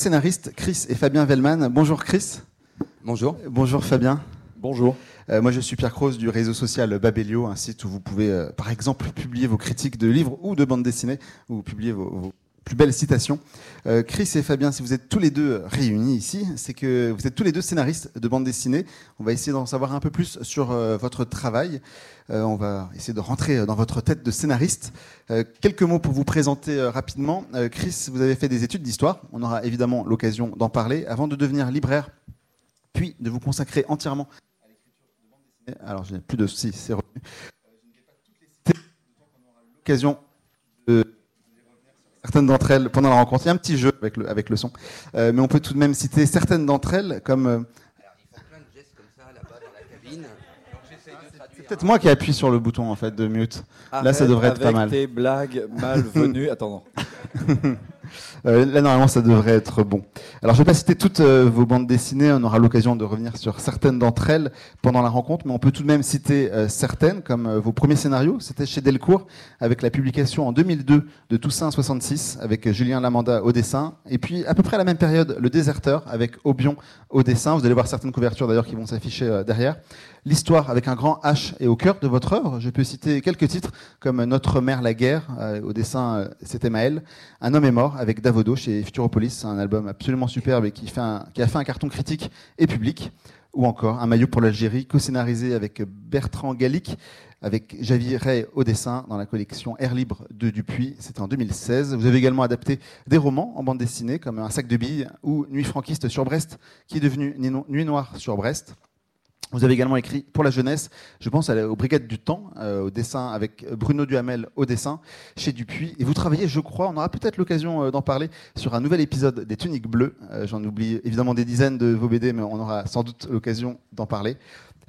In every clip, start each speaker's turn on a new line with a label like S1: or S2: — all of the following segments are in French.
S1: scénaristes Chris et Fabien Vellman. Bonjour Chris.
S2: Bonjour.
S1: Bonjour Fabien.
S3: Bonjour.
S1: Euh, moi je suis Pierre Croze du réseau social Babelio, un site où vous pouvez euh, par exemple publier vos critiques de livres ou de bandes dessinées, publiez vos, vos plus belles citations. Euh, Chris et Fabien, si vous êtes tous les deux réunis ici, c'est que vous êtes tous les deux scénaristes de bandes dessinées. On va essayer d'en savoir un peu plus sur euh, votre travail. Euh, on va essayer de rentrer dans votre tête de scénariste. Quelques mots pour vous présenter rapidement. Chris, vous avez fait des études d'histoire. On aura évidemment l'occasion d'en parler avant de devenir libraire, puis de vous consacrer entièrement à l'écriture de bandes dessinées. Alors, je n'ai plus de de certaines d'entre elles pendant la rencontre. Il y a un petit jeu avec le, avec le son. Euh, mais on peut tout de même citer certaines d'entre elles comme... euh,
S2: plein de gestes comme ça là-bas dans la cabine.
S1: C'est peut-être moi qui appuie sur le bouton en fait de mute. Là, ça devrait être pas
S3: avec
S1: mal.
S3: tes blagues malvenues. Attends.
S1: Euh, là, normalement, ça devrait être bon. Alors, je ne vais pas citer toutes euh, vos bandes dessinées. On aura l'occasion de revenir sur certaines d'entre elles pendant la rencontre, mais on peut tout de même citer euh, certaines, comme vos premiers scénarios. C'était chez Delcourt, avec la publication en 2002 de Toussaint 66, avec Julien Lamanda au dessin. Et puis, à peu près à la même période, Le Déserteur, avec Aubion au dessin. Vous allez voir certaines couvertures d'ailleurs qui vont s'afficher derrière. L'histoire avec un grand H et au cœur de votre œuvre. Je peux citer quelques titres comme Notre mère la guerre, au dessin c'était Maël. Un homme est mort avec Davodo chez Futuropolis, un album absolument superbe et qui, a fait un carton critique et public. Ou encore Un maillot pour l'Algérie, co-scénarisé avec Bertrand Gallic, avec Javier Ray au dessin dans la collection Air Libre de Dupuis. C'était en 2016. Vous avez également adapté des romans en bande dessinée comme Un sac de billes ou Nuit franquiste sur Brest, qui est devenu Nuit noire sur Brest. Vous avez également écrit pour la jeunesse, je pense aux Brigades du Temps, euh, au dessin avec Bruno Duhamel au dessin chez Dupuis. Et vous travaillez, je crois, on aura peut-être l'occasion euh, d'en parler, sur un nouvel épisode des Tuniques Bleues. Euh, J'en oublie évidemment des dizaines de vos BD, mais on aura sans doute l'occasion d'en parler.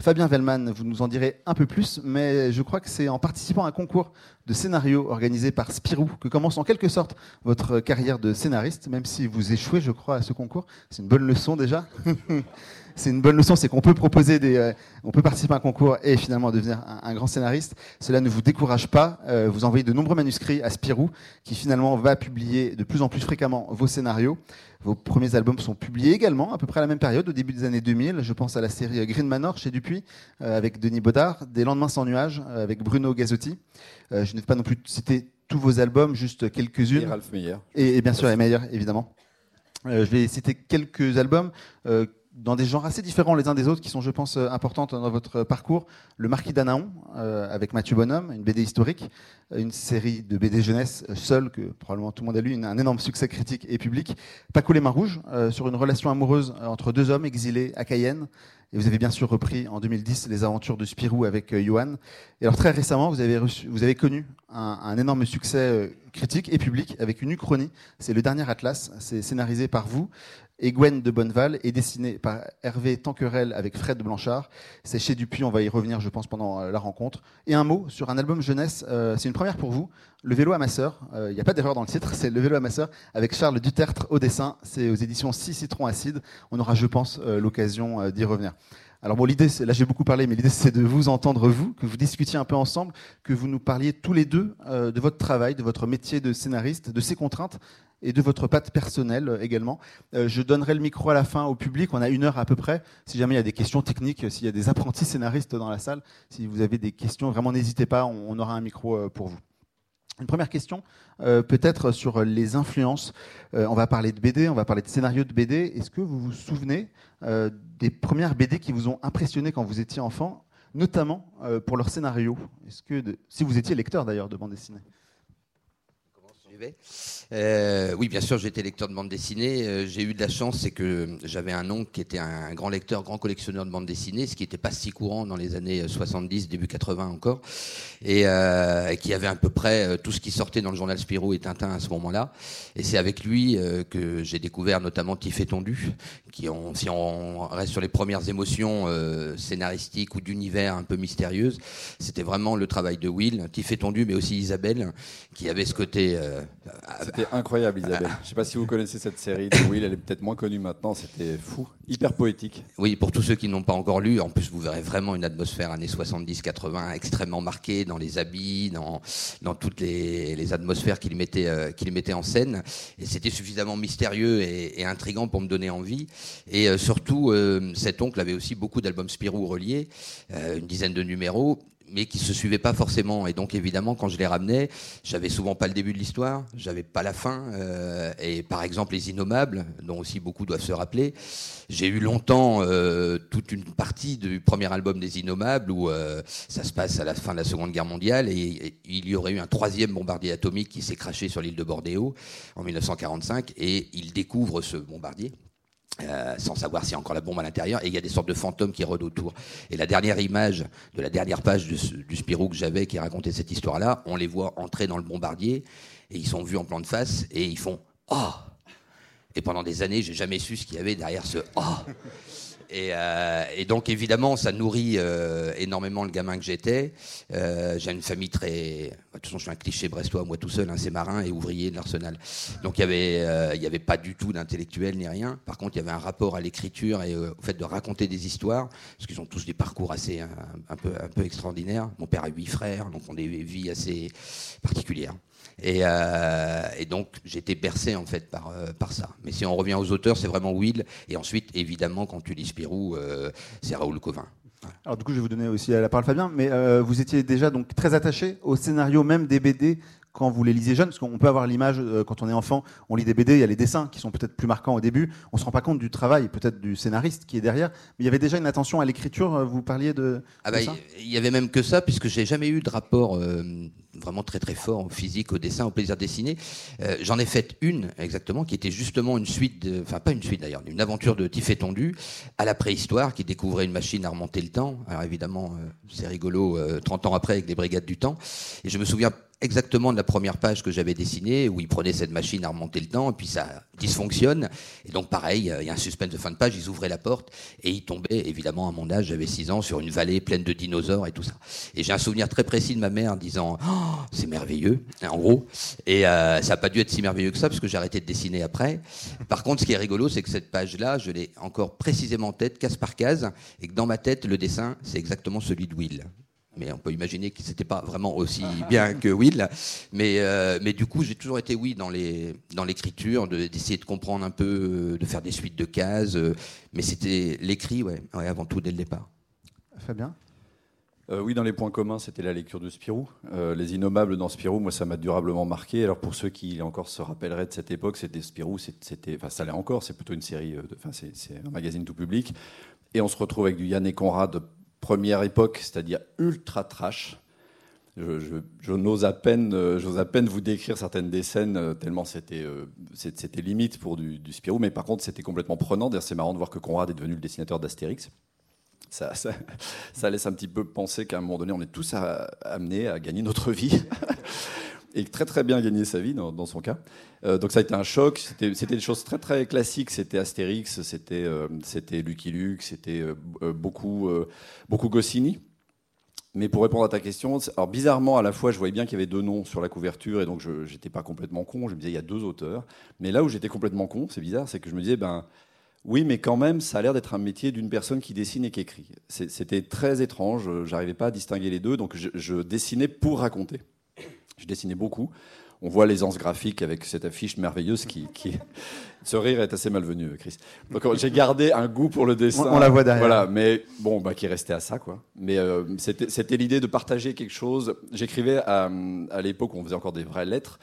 S1: Fabien Vellman, vous nous en direz un peu plus, mais je crois que c'est en participant à un concours de scénario organisé par Spirou que commence en quelque sorte votre carrière de scénariste, même si vous échouez, je crois, à ce concours. C'est une bonne leçon déjà. c'est une bonne leçon, c'est qu'on peut proposer des, euh, on peut participer à un concours et finalement devenir un, grand scénariste. Cela ne vous décourage pas. Euh, vous envoyez de nombreux manuscrits à Spirou, qui finalement va publier de plus en plus fréquemment vos scénarios. Vos premiers albums sont publiés également à peu près à la même période, au début des années 2000. Je pense à la série Green Manor chez Dupuis, euh, avec Denis Baudard, Des lendemains sans nuages, euh, avec Bruno Gazzotti. Euh, je ne vais pas non plus citer tous vos albums, juste
S3: Et
S1: quelques-unes.
S3: Ralph Meyer.
S1: Et, et bien sûr, les meilleurs, évidemment. Euh, je vais citer quelques albums dans des genres assez différents les uns des autres, qui sont, je pense, euh, importantes dans votre parcours. Le Marquis d'Anaon, euh, avec Mathieu Bonhomme, une BD historique, euh, une série de BD jeunesse euh, seule, que probablement tout le monde a lu, un énorme succès critique et public. Paco les Mains Rouges, euh, sur une relation amoureuse entre deux hommes exilés à Cayenne. Et vous avez bien sûr repris en 2010 les aventures de Spirou avec euh, Johan. Et alors très récemment, vous avez, connu un, un énorme succès euh, critique et public avec une uchronie. C'est le dernier Atlas. C'est scénarisé par vous et Gwen de Bonneval et dessiné par Hervé Tanquerel avec Fred Blanchard. C'est chez Dupuis, on va y revenir, je pense, pendant euh, la rencontre. Et un mot sur un album jeunesse, euh, c'est une première pour vous. Le vélo à ma sœur. Euh, Il n'y a pas d'erreur dans le titre, c'est Le vélo à ma sœur avec Charles Dutertre au dessin. C'est aux éditions 6 Citron Acide. On aura, je pense, euh, l'occasion euh, d'y revenir. Alors bon, l'idée, là j'ai beaucoup parlé, mais l'idée c'est de vous entendre vous, que vous discutiez un peu ensemble, que vous nous parliez tous les deux de votre travail, de votre métier de scénariste, de ses contraintes et de votre patte personnelle également. Je donnerai le micro à la fin au public, on a une heure à peu près. Si jamais il y a des questions techniques, s'il y a des apprentis scénaristes dans la salle, si vous avez des questions, vraiment n'hésitez pas, on, aura un micro pour vous. Une première question, euh, peut-être sur les influences. Euh, on va parler de BD, on va parler de scénario de BD. Est-ce que vous vous souvenez euh, des premières BD qui vous ont impressionné quand vous étiez enfant, notamment pour leur scénario? Est-ce que, si vous étiez lecteur d'ailleurs de bande dessinée?
S2: Euh, oui, bien sûr, j'étais lecteur de bande dessinée. Euh, j'ai eu de la chance, c'est que j'avais un oncle qui était un grand lecteur, grand collectionneur de bande dessinée, ce qui n'était pas si courant dans les années 70, début 80 encore, et euh, qui avait à peu près euh, tout ce qui sortait dans le journal Spirou et Tintin à ce moment-là. Et c'est avec lui euh, que j'ai découvert notamment Tiff et Tondu, qui si on reste sur les premières émotions euh, scénaristiques ou d'univers un peu mystérieuses, c'était vraiment le travail de Will, Tiff et Tondu, mais aussi Isabelle, qui avait ce côté euh,
S3: C'était incroyable, Isabelle. Je ne sais pas si vous connaissez cette série de Will, elle est peut-être moins connue maintenant. C'était fou, hyper poétique.
S2: Oui, pour tous ceux qui n'ont pas encore lu, en plus, vous verrez vraiment une atmosphère années 70-80 extrêmement marquée dans les habits, dans, dans toutes les, les atmosphères qu'il mettait, euh, qu'il mettait en scène. Et c'était suffisamment mystérieux et, et, intrigant pour me donner envie. Et euh, surtout, euh, cet oncle avait aussi beaucoup d'albums Spirou reliés, une dizaine de numéros mais qui se suivaient pas forcément. Et donc évidemment, quand je les ramenais, j'avais souvent pas le début de l'histoire, j'avais pas la fin. Euh, et par exemple, les Innommables, dont aussi beaucoup doivent se rappeler, j'ai eu longtemps euh, toute une partie du premier album des Innommables où euh, ça se passe à la fin de la Seconde Guerre mondiale et, il y aurait eu un troisième bombardier atomique qui s'est craché sur l'île de Bornéo en 1945 et il découvre ce bombardier euh, sans savoir s'il y a encore la bombe à l'intérieur, et il y a des sortes de fantômes qui rôdent autour. Et la dernière image de la dernière page du, Spirou que j'avais qui racontait cette histoire-là, on les voit entrer dans le bombardier, et ils sont vus en plan de face, et ils font « Oh !» Et pendant des années, j'ai jamais su ce qu'il y avait derrière ce « Oh !» Et, euh, et, donc évidemment, ça nourrit euh, énormément le gamin que j'étais. Euh, j'ai une famille très, de toute façon, je suis un cliché brestois, moi tout seul, hein, c'est marin et ouvrier de l'Arsenal. Donc il y avait, euh, il y avait pas du tout d'intellectuel ni rien. Par contre, il y avait un rapport à l'écriture et euh, au fait de raconter des histoires, parce qu'ils ont tous des parcours assez un, un, peu, un peu extraordinaires. Mon père a huit frères, donc on a des vies assez particulières. Et, euh, et, donc j'étais bercé en fait par, euh, par ça. Mais si on revient aux auteurs, c'est vraiment Will. Et ensuite, évidemment, quand tu lis Spirou, euh, c'est Raoul Covin.
S1: Voilà. Alors du coup, je vais vous donner aussi la parole, Fabien. Mais vous étiez déjà donc très attaché au scénario même des BD quand vous les lisez jeunes, parce qu'on peut avoir l'image euh, quand on est enfant, on lit des BD, il y a les dessins qui sont peut-être plus marquants au début, on se rend pas compte du travail peut-être du scénariste qui est derrière, mais il y avait déjà une attention à l'écriture. Vous parliez de.
S2: Ah bah, il y avait même que ça, puisque j'ai jamais eu de rapport euh, vraiment très très fort au physique, au dessin, au plaisir de dessiner. Euh, J'en ai fait une exactement, qui était justement une suite, de, enfin pas une suite d'ailleurs, une aventure de Tiff et Tondu à la préhistoire, qui découvrait une machine à remonter le temps. Alors évidemment, euh, c'est rigolo, 30 ans après avec les brigades du temps. Et je me souviens exactement de la première page que j'avais dessinée, où il prenait cette machine à remonter le temps, et puis ça dysfonctionne. Et donc, pareil, il y a un suspense de fin de page, ils ouvraient la porte, et ils tombaient, évidemment, à mon âge, j'avais 6 ans, sur une vallée pleine de dinosaures et tout ça. Et j'ai un souvenir très précis de ma mère disant c'est merveilleux, en gros. Et euh, ça n'a pas dû être si merveilleux que ça, parce que j'ai arrêté de dessiner après. Par contre, ce qui est rigolo, c'est que cette page-là, je l'ai encore précisément en tête, case par case, et que dans ma tête, le dessin, c'est exactement celui de Will mais on peut imaginer que c'était pas vraiment aussi bien que Will. Mais, euh, mais du coup, j'ai toujours été oui dans les dans l'écriture, d'essayer de, comprendre un peu, de faire des suites de cases. Euh, mais c'était l'écrit, ouais, ouais, avant tout dès le départ.
S1: Fabien?
S3: Euh, oui, dans les points communs, c'était la lecture de Spirou. Euh, les Innommables dans Spirou, moi, ça m'a durablement marqué. Alors, pour ceux qui encore se rappelleraient de cette époque, c'était Spirou, c'était, enfin, ça l'est encore, c'est plutôt une série, enfin, c'est un magazine tout public. Et on se retrouve avec du Yann et Conrad première époque, c'est-à-dire ultra trash. Je, n'ose à peine, euh, à peine vous décrire certaines des scènes euh, tellement c'était, euh, c'était limite pour du, du, Spirou, mais par contre c'était complètement prenant. D'ailleurs, c'est marrant de voir que Conrad est devenu le dessinateur d'Astérix. Ça, ça, ça, laisse un petit peu penser qu'à un moment donné, on est tous à, amenés à gagner notre vie. et très très bien gagné sa vie dans, son cas. Euh, donc ça a été un choc. C'était des choses très très classiques. C'était Astérix, c'était euh, Lucky Luke, c'était euh, beaucoup beaucoup Goscinny. Mais pour répondre à ta question, alors bizarrement à la fois je voyais bien qu'il y avait deux noms sur la couverture et donc je n'étais pas complètement con. Je me disais il y a deux auteurs. Mais là où j'étais complètement con, c'est bizarre, c'est que je me disais ben oui, mais quand même, ça a l'air d'être un métier d'une personne qui dessine et qui écrit. C'était très étrange. J'arrivais pas à distinguer les deux, donc je, je dessinais pour raconter. Je dessinais beaucoup. On voit l'aisance graphique avec cette affiche merveilleuse qui, qui... Ce rire est assez malvenu, Chris. Donc j'ai gardé un goût pour le dessin.
S1: On, on la voit derrière.
S3: Voilà, mais bon, bah, qui restait à ça, quoi. Mais euh, c'était l'idée de partager quelque chose. J'écrivais à, à l'époque où on faisait encore des vraies lettres.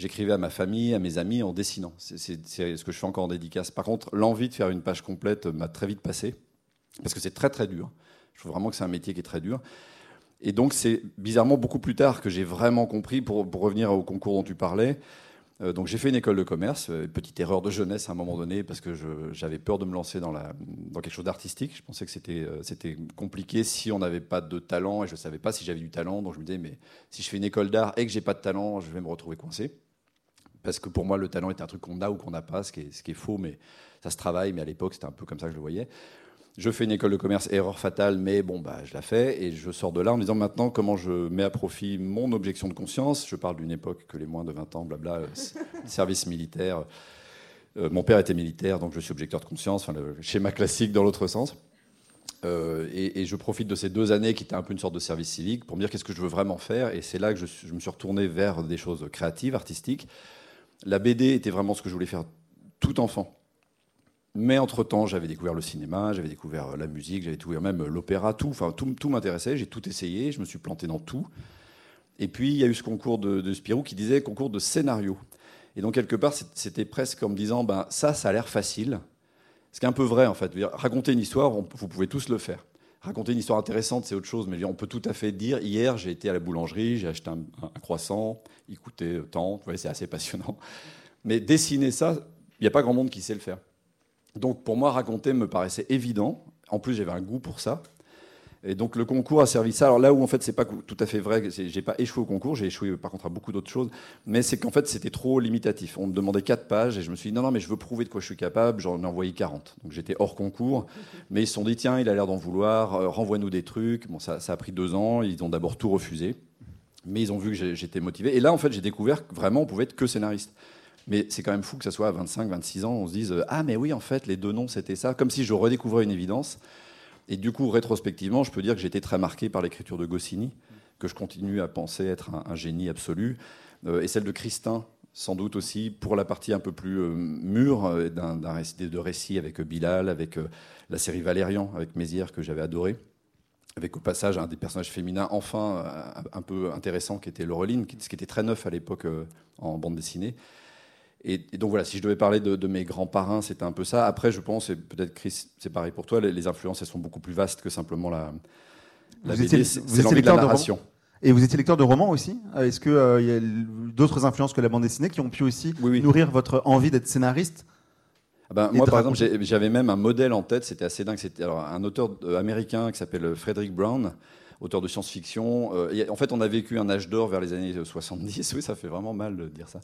S3: J'écrivais à ma famille, à mes amis en dessinant. C'est ce que je fais encore en dédicace. Par contre, l'envie de faire une page complète m'a très vite passé parce que c'est très très dur. Je trouve vraiment que c'est un métier qui est très dur. Et donc, c'est bizarrement beaucoup plus tard que j'ai vraiment compris, pour, revenir au concours dont tu parlais. Euh, donc, j'ai fait une école de commerce, euh, petite erreur de jeunesse à un moment donné, parce que j'avais peur de me lancer dans, quelque chose d'artistique. Je pensais que c'était euh, compliqué si on n'avait pas de talent, et je ne savais pas si j'avais du talent. Donc, je me disais, mais si je fais une école d'art et que j'ai pas de talent, je vais me retrouver coincé. Parce que pour moi, le talent est un truc qu'on a ou qu'on n'a pas, ce qui, est, faux, mais ça se travaille. Mais à l'époque, c'était un peu comme ça que je le voyais. Je fais une école de commerce, erreur fatale, mais bon, bah, je la fais. Et je sors de là en me disant maintenant comment je mets à profit mon objection de conscience? Je parle d'une époque que les moins de 20 ans, blabla, euh, service militaire. Euh, mon père était militaire, donc je suis objecteur de conscience, enfin, le schéma classique dans l'autre sens. Euh, et, je profite de ces deux années qui étaient un peu une sorte de service civique pour me dire qu'est-ce que je veux vraiment faire? Et c'est là que je, je, me suis retourné vers des choses créatives, artistiques. La BD était vraiment ce que je voulais faire tout enfant. Mais entre-temps, j'avais découvert le cinéma, j'avais découvert la musique, j'avais découvert même l'opéra, tout. Enfin, tout, m'intéressait, j'ai tout essayé, je me suis planté dans tout. Et puis, il y a eu ce concours de, de Spirou qui disait concours de scénario. Et donc, quelque part, c'était presque en me disant, ben, ça, ça a l'air facile. Ce qui est un peu vrai, en fait. Raconter une histoire, vous pouvez tous le faire. Raconter une histoire intéressante, c'est autre chose, mais on peut tout à fait dire, hier, j'ai été à la boulangerie, j'ai acheté un, croissant, il coûtait tant, c'est assez passionnant. Mais dessiner ça, il n'y a pas grand monde qui sait le faire. Donc pour moi, raconter me paraissait évident. En plus, j'avais un goût pour ça. Et donc le concours a servi ça. Alors là où en fait c'est pas tout à fait vrai, j'ai pas échoué au concours, j'ai échoué par contre à beaucoup d'autres choses, mais c'est qu'en fait c'était trop limitatif. On me demandait quatre pages et je me suis dit non non mais je veux prouver de quoi je suis capable. J'en ai envoyé 40. Donc j'étais hors concours, mais ils se sont dit tiens il a l'air d'en vouloir, euh, renvoie-nous des trucs. Bon ça, ça a pris deux ans. Ils ont d'abord tout refusé, mais ils ont vu que j'étais motivé. Et là en fait j'ai découvert que vraiment on pouvait être que scénariste. Mais c'est quand même fou que ça soit à 25, 26 ans, on se dise Ah, mais oui, en fait, les deux noms, c'était ça. Comme si je redécouvrais une évidence. Et du coup, rétrospectivement, je peux dire que j'ai été très marqué par l'écriture de Goscinny, que je continue à penser être un, génie absolu. Euh, et celle de Christin, sans doute aussi, pour la partie un peu plus euh, mûre euh, d'un récit, de récits avec Bilal, avec la série Valérian, avec Mézières, que j'avais adoré avec au passage un des personnages féminins enfin un peu intéressant qui était Laureline, ce qui était très neuf à l'époque en bande dessinée. Et, donc voilà, si je devais parler de, mes grands parrains, c'était un peu ça. Après, je pense, et peut-être Chris, c'est pareil pour toi, les, influences, elles sont beaucoup plus vastes que simplement la,
S1: la vous BD, c'est l'envie de la narration. et vous étiez lecteur de romans aussi euh, Est-ce qu'il euh, y a d'autres influences que la bande dessinée qui ont pu aussi nourrir votre envie d'être scénariste
S3: ah ben, moi, par exemple, j'avais même un modèle en tête, c'était assez dingue. C'était un auteur euh, américain qui s'appelle Frederick Brown, auteur de science-fiction. en fait, on a vécu un âge d'or vers les années 70. Oui, ça fait vraiment mal de dire ça.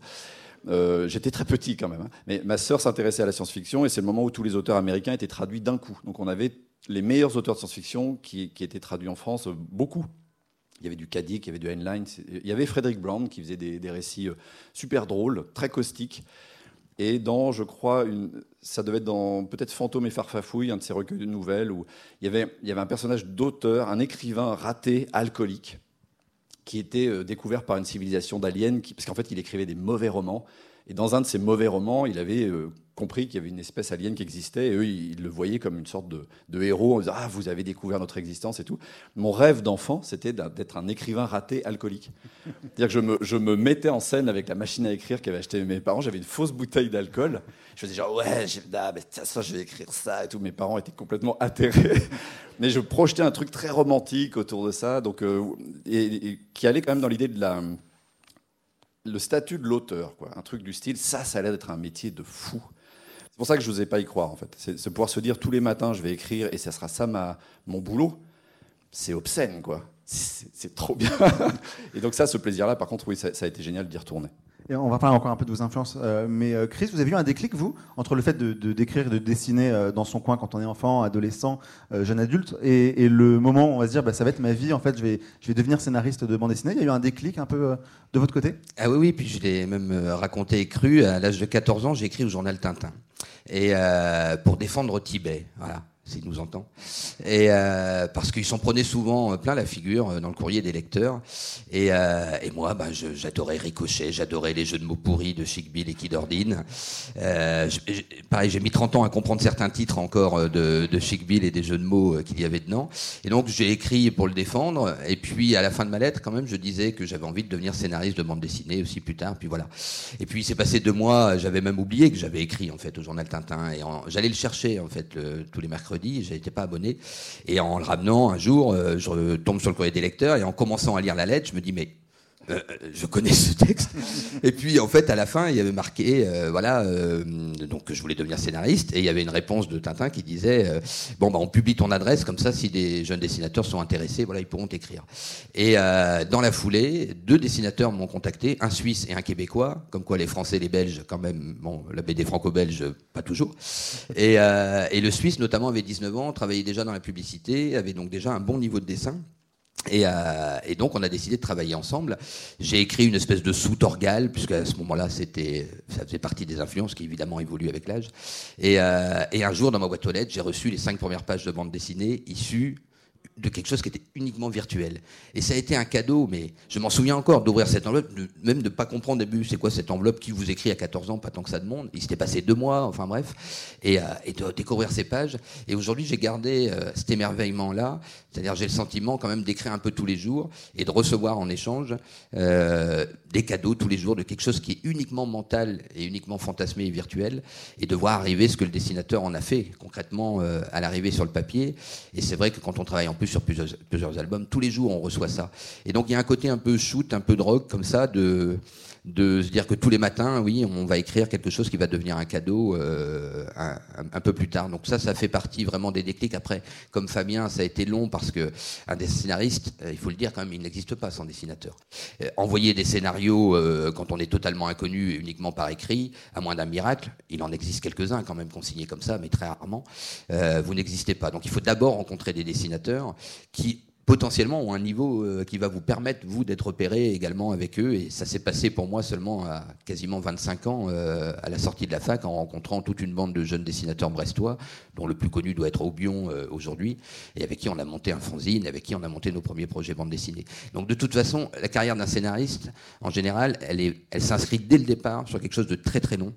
S3: Euh, j'étais très petit quand même, hein. mais ma sœur s'intéressait à la science-fiction et c'est le moment où tous les auteurs américains étaient traduits d'un coup. Donc on avait les meilleurs auteurs de science-fiction qui, étaient traduits en France, euh, beaucoup. Il y avait du Kadik, il y avait du Heinlein, il y avait Frédéric Brown qui faisait des, récits euh, super drôles, très caustiques. Et dans, je crois, ça devait être dans peut-être Fantôme et Farfafouille, un de ces recueils de nouvelles, où il y avait un personnage d'auteur, un écrivain raté, alcoolique, qui était euh, découvert par une civilisation d'aliens, parce qu'en fait, il écrivait des mauvais romans. Et dans un de ces mauvais romans, il avait euh, compris qu'il y avait une espèce alien qui existait, et eux, ils le voyaient comme une sorte de, héros, en disant Ah, vous avez découvert notre existence et tout. Mon rêve d'enfant, c'était d'être un écrivain raté alcoolique. C'est-à-dire que je me, je me, mettais en scène avec la machine à écrire qu'avaient acheté mes parents, j'avais une fausse bouteille d'alcool. Je faisais genre Ouais, ah, ça, je vais écrire ça et tout. Mes parents étaient complètement atterrés mais je projetais un truc très romantique autour de ça, donc, euh, et, qui allait quand même dans l'idée de la, le statut de l'auteur, quoi. Un truc du style, ça, ça allait être un métier de fou. C'est pour ça que je n'osais pas y croire, en fait. C'est pouvoir se dire tous les matins, je vais écrire et ça sera ça ma, mon boulot. C'est obscène, quoi. C'est trop bien. et donc ça, ce plaisir-là, par contre, oui, ça, ça a été génial d'y retourner
S1: on va parler encore un peu de vos influences. Euh, mais euh, Chris, vous avez eu un déclic, vous, entre le fait de, d'écrire et de dessiner euh, dans son coin quand on est enfant, adolescent, jeune adulte, et, le moment où on va se dire, bah, ça va être ma vie, en fait, je vais, je vais devenir scénariste de bande dessinée. Il y a eu un déclic un peu de votre côté?
S2: Ah oui, oui, puis je l'ai même raconté et cru. À l'âge de 14 ans, j'ai écrit au journal Tintin. Et pour défendre Tibet, voilà s'il nous entend. Et euh, parce qu'ils s'en prenaient souvent euh, plein la figure euh, dans le courrier des lecteurs. Et, et moi, ben, j'adorais Ricochet, j'adorais les jeux de mots pourris de Chic Bill et Kid Ordine. pareil, j'ai mis 30 ans à comprendre certains titres encore de, de Chic Bill et des jeux de mots qu'il y avait dedans. Et donc j'ai écrit pour le défendre. Et puis à la fin de ma lettre, quand même, je disais que j'avais envie de devenir scénariste de bande dessinée aussi plus tard. Puis voilà. Et puis il s'est passé deux mois, j'avais même oublié que j'avais écrit en fait au journal Tintin. Et j'allais le chercher en fait tous les mercredis je n'étais pas abonné. Et en le ramenant un jour, euh, je tombe sur le courrier des lecteurs et en commençant à lire la lettre, je me dis mais euh, je connais ce texte. et puis en fait, à la fin, il y avait marqué, euh, voilà, euh, donc je voulais devenir scénariste, et il y avait une réponse de Tintin qui disait, bon bah on publie ton adresse comme ça, si des jeunes dessinateurs sont intéressés, voilà, ils pourront t'écrire. Et dans la foulée, deux dessinateurs m'ont contacté, un Suisse et un Québécois, comme quoi les Français, les Belges, quand même, bon, la BD franco-belge, pas toujours. Et, et le Suisse, notamment, avait 19 ans, travaillait déjà dans la publicité, avait donc déjà un bon niveau de dessin. Euh, et, donc on a décidé de travailler ensemble. J'ai écrit une espèce de sous-torgal, puisque à ce moment-là, c'était, ça faisait partie des influences qui évidemment évoluent avec l'âge. Et, euh, et, un jour, dans ma boîte aux lettres, j'ai reçu les cinq premières pages de bande dessinée issues de quelque chose qui était uniquement virtuel. Et ça a été un cadeau, mais je m'en souviens encore d'ouvrir cette enveloppe, même de ne pas comprendre au début c'est quoi cette enveloppe qui vous écrit à 14 ans, pas tant que ça de monde. Il s'était passé deux mois, enfin bref, et, euh, de découvrir ces pages. Et aujourd'hui, j'ai gardé euh, cet émerveillement-là, c'est-à-dire j'ai le sentiment quand même d'écrire un peu tous les jours et de recevoir en échange euh, des cadeaux tous les jours de quelque chose qui est uniquement mental et uniquement fantasmé et virtuel, et de voir arriver ce que le dessinateur en a fait concrètement à l'arrivée sur le papier. Et c'est vrai que quand on travaille en plus sur plusieurs, plusieurs albums. Tous les jours, on reçoit ça. Et donc, il y a un côté un peu shoot, un peu drogue, comme ça, de, de se dire que tous les matins, oui, on va écrire quelque chose qui va devenir un cadeau euh, un, peu plus tard. Donc ça, ça fait partie vraiment des déclics. Après, comme Fabien, ça a été long parce que un des scénaristes, euh, il faut le dire quand même, il n'existe pas sans dessinateur. Euh, envoyer des scénarios quand on est totalement inconnu uniquement par écrit, à moins d'un miracle, il en existe quelques-uns quand même consignés comme ça, mais très rarement, vous n'existez pas. Donc il faut d'abord rencontrer des dessinateurs qui potentiellement ont un niveau euh, qui va vous permettre, vous, d'être opéré également avec eux. Et ça s'est passé pour moi seulement à quasiment 25 ans, euh, à la sortie de la fac, en rencontrant toute une bande de jeunes dessinateurs brestois, dont le plus connu doit être Aubion euh, aujourd'hui, et avec qui on a monté un fanzine, avec qui on a monté nos premiers projets bande dessinée. Donc de toute façon, la carrière d'un scénariste, en général, elle, est, elle s'inscrit dès le départ sur quelque chose de très très long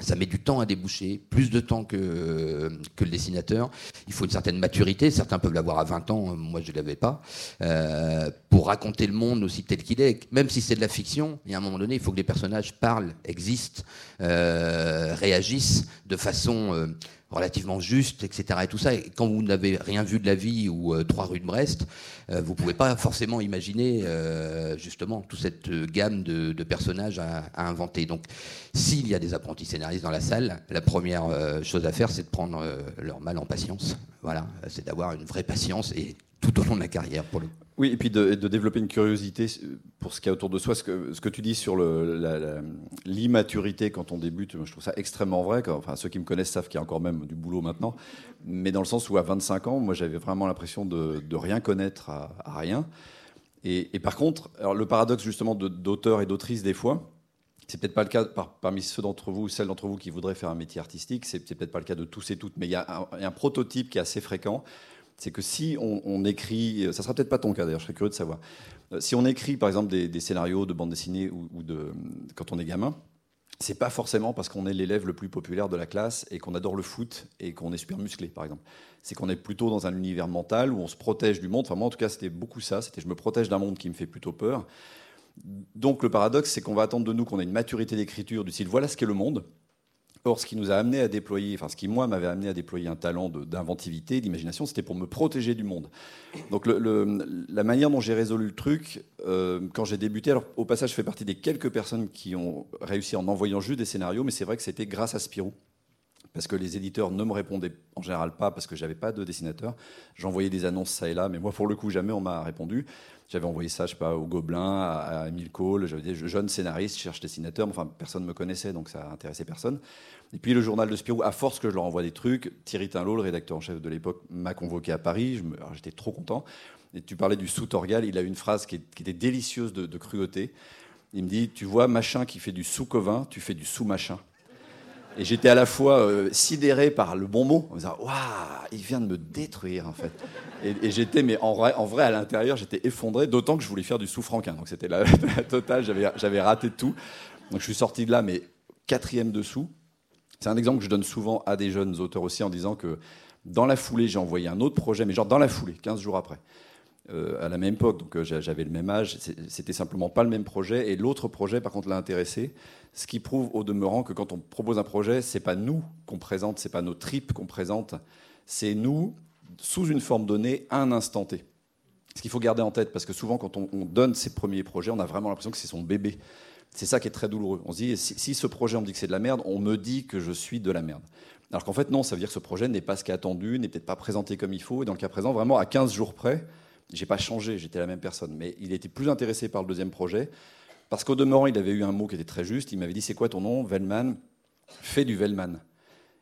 S2: ça met du temps à déboucher, plus de temps que, que le dessinateur. Il faut une certaine maturité, certains peuvent l'avoir à 20 ans, moi je ne l'avais pas, euh, pour raconter le monde aussi tel qu'il est. Même si c'est de la fiction, il y a un moment donné, il faut que les personnages parlent, existent, euh, réagissent de façon... Relativement juste, etc. Et tout ça. Quand vous n'avez rien vu de la vie ou euh, trois rues de Brest, euh, vous pouvez pas forcément imaginer euh, justement toute cette gamme de, personnages à, inventer. Donc, s'il y a des apprentis scénaristes dans la salle, la première chose à faire, c'est de prendre leur mal en patience. Voilà, c'est d'avoir une vraie patience et tout au long de la carrière pour le
S3: oui, et puis de, développer une curiosité pour ce qu'il y a autour de soi. Ce que, tu dis sur l'immaturité quand on débute, je trouve ça extrêmement vrai. enfin, ceux qui me connaissent savent qu'il y a encore même du boulot maintenant. Mais dans le sens où à 25 ans, moi j'avais vraiment l'impression de, rien connaître à, rien. Et, par contre, le paradoxe justement d'auteur et d'autrice des fois, c'est peut-être pas le cas parmi ceux d'entre vous ou celles d'entre vous qui voudraient faire un métier artistique, c'est peut-être pas le cas de tous et toutes, mais il y a un prototype qui est assez fréquent c'est que si on, écrit, ça sera peut-être pas ton cas d'ailleurs, je serais curieux de savoir. Euh, si on écrit par exemple des, scénarios de bande dessinée ou, de, quand on est gamin, c'est pas forcément parce qu'on est l'élève le plus populaire de la classe et qu'on adore le foot et qu'on est super musclé, par exemple. C'est qu'on est plutôt dans un univers mental où on se protège du monde. Enfin, moi, en tout cas, c'était beaucoup ça. C'était je me protège d'un monde qui me fait plutôt peur. Donc, le paradoxe, c'est qu'on va attendre de nous qu'on ait une maturité d'écriture du style voilà ce qu'est le monde. Or, ce qui nous a amené à déployer, enfin, ce qui, moi, m'avait amené à déployer un talent d'inventivité, d'imagination, c'était pour me protéger du monde. Donc, la manière dont j'ai résolu le truc, euh, quand j'ai débuté, alors, au passage, je fais partie des quelques personnes qui ont réussi en envoyant juste des scénarios, mais c'est vrai que c'était grâce à Spirou parce que les éditeurs ne me répondaient en général pas parce que j'avais pas de dessinateur. J'envoyais des annonces ça et là, mais moi pour le coup jamais on m'a répondu. J'avais envoyé ça, je sais pas, au Gobelin, à, Emile Cole, j'avais dit jeune scénariste, cherche dessinateur, enfin personne ne me connaissait donc ça intéressait personne. Et puis le journal de Spirou, à force que je leur envoie des trucs, Thierry Tinlot, le rédacteur en chef de l'époque, m'a convoqué à Paris. J'étais trop content. Et tu parlais du sous-torgal, il a une phrase qui, était délicieuse de, de, cruauté. Il me dit Tu vois, machin qui fait du sous-covin, tu fais du sous-machin. Et j'étais à la fois euh, sidéré par le bon mot, en me disant Waouh, il vient de me détruire en fait. Et, j'étais, mais en vrai, à l'intérieur, j'étais effondré, d'autant que je voulais faire du sous-franquin. Donc c'était la, totale, j'avais raté tout. Donc je suis sorti de là, mais quatrième dessous. C'est un exemple que je donne souvent à des jeunes auteurs aussi en disant que dans la foulée, j'ai envoyé un autre projet, mais genre dans la foulée, 15 jours après. Euh, à la même époque, donc euh, j'avais le même âge, c'était simplement pas le même projet, et l'autre projet, par contre, l'a intéressé, ce qui prouve au demeurant que quand on propose un projet, c'est pas nous qu'on présente, c'est pas nos tripes qu'on présente, c'est nous, sous une forme donnée, à un instant T. Ce qu'il faut garder en tête, parce que souvent quand on, donne ses premiers projets, on a vraiment l'impression que c'est son bébé. C'est ça qui est très douloureux. On se dit, si, ce projet, on me dit que c'est de la merde, on me dit que je suis de la merde. Alors qu'en fait, non, ça veut dire que ce projet n'est pas ce qui est attendu, n'est peut-être pas présenté comme il faut. Et dans le cas présent, vraiment, à 15 jours près, j'ai pas changé, j'étais la même personne. Mais il était plus intéressé par le deuxième projet, parce qu'au demeurant, il avait eu un mot qui était très juste. Il m'avait dit, c'est quoi ton nom? Vellman. Fais du Vellman.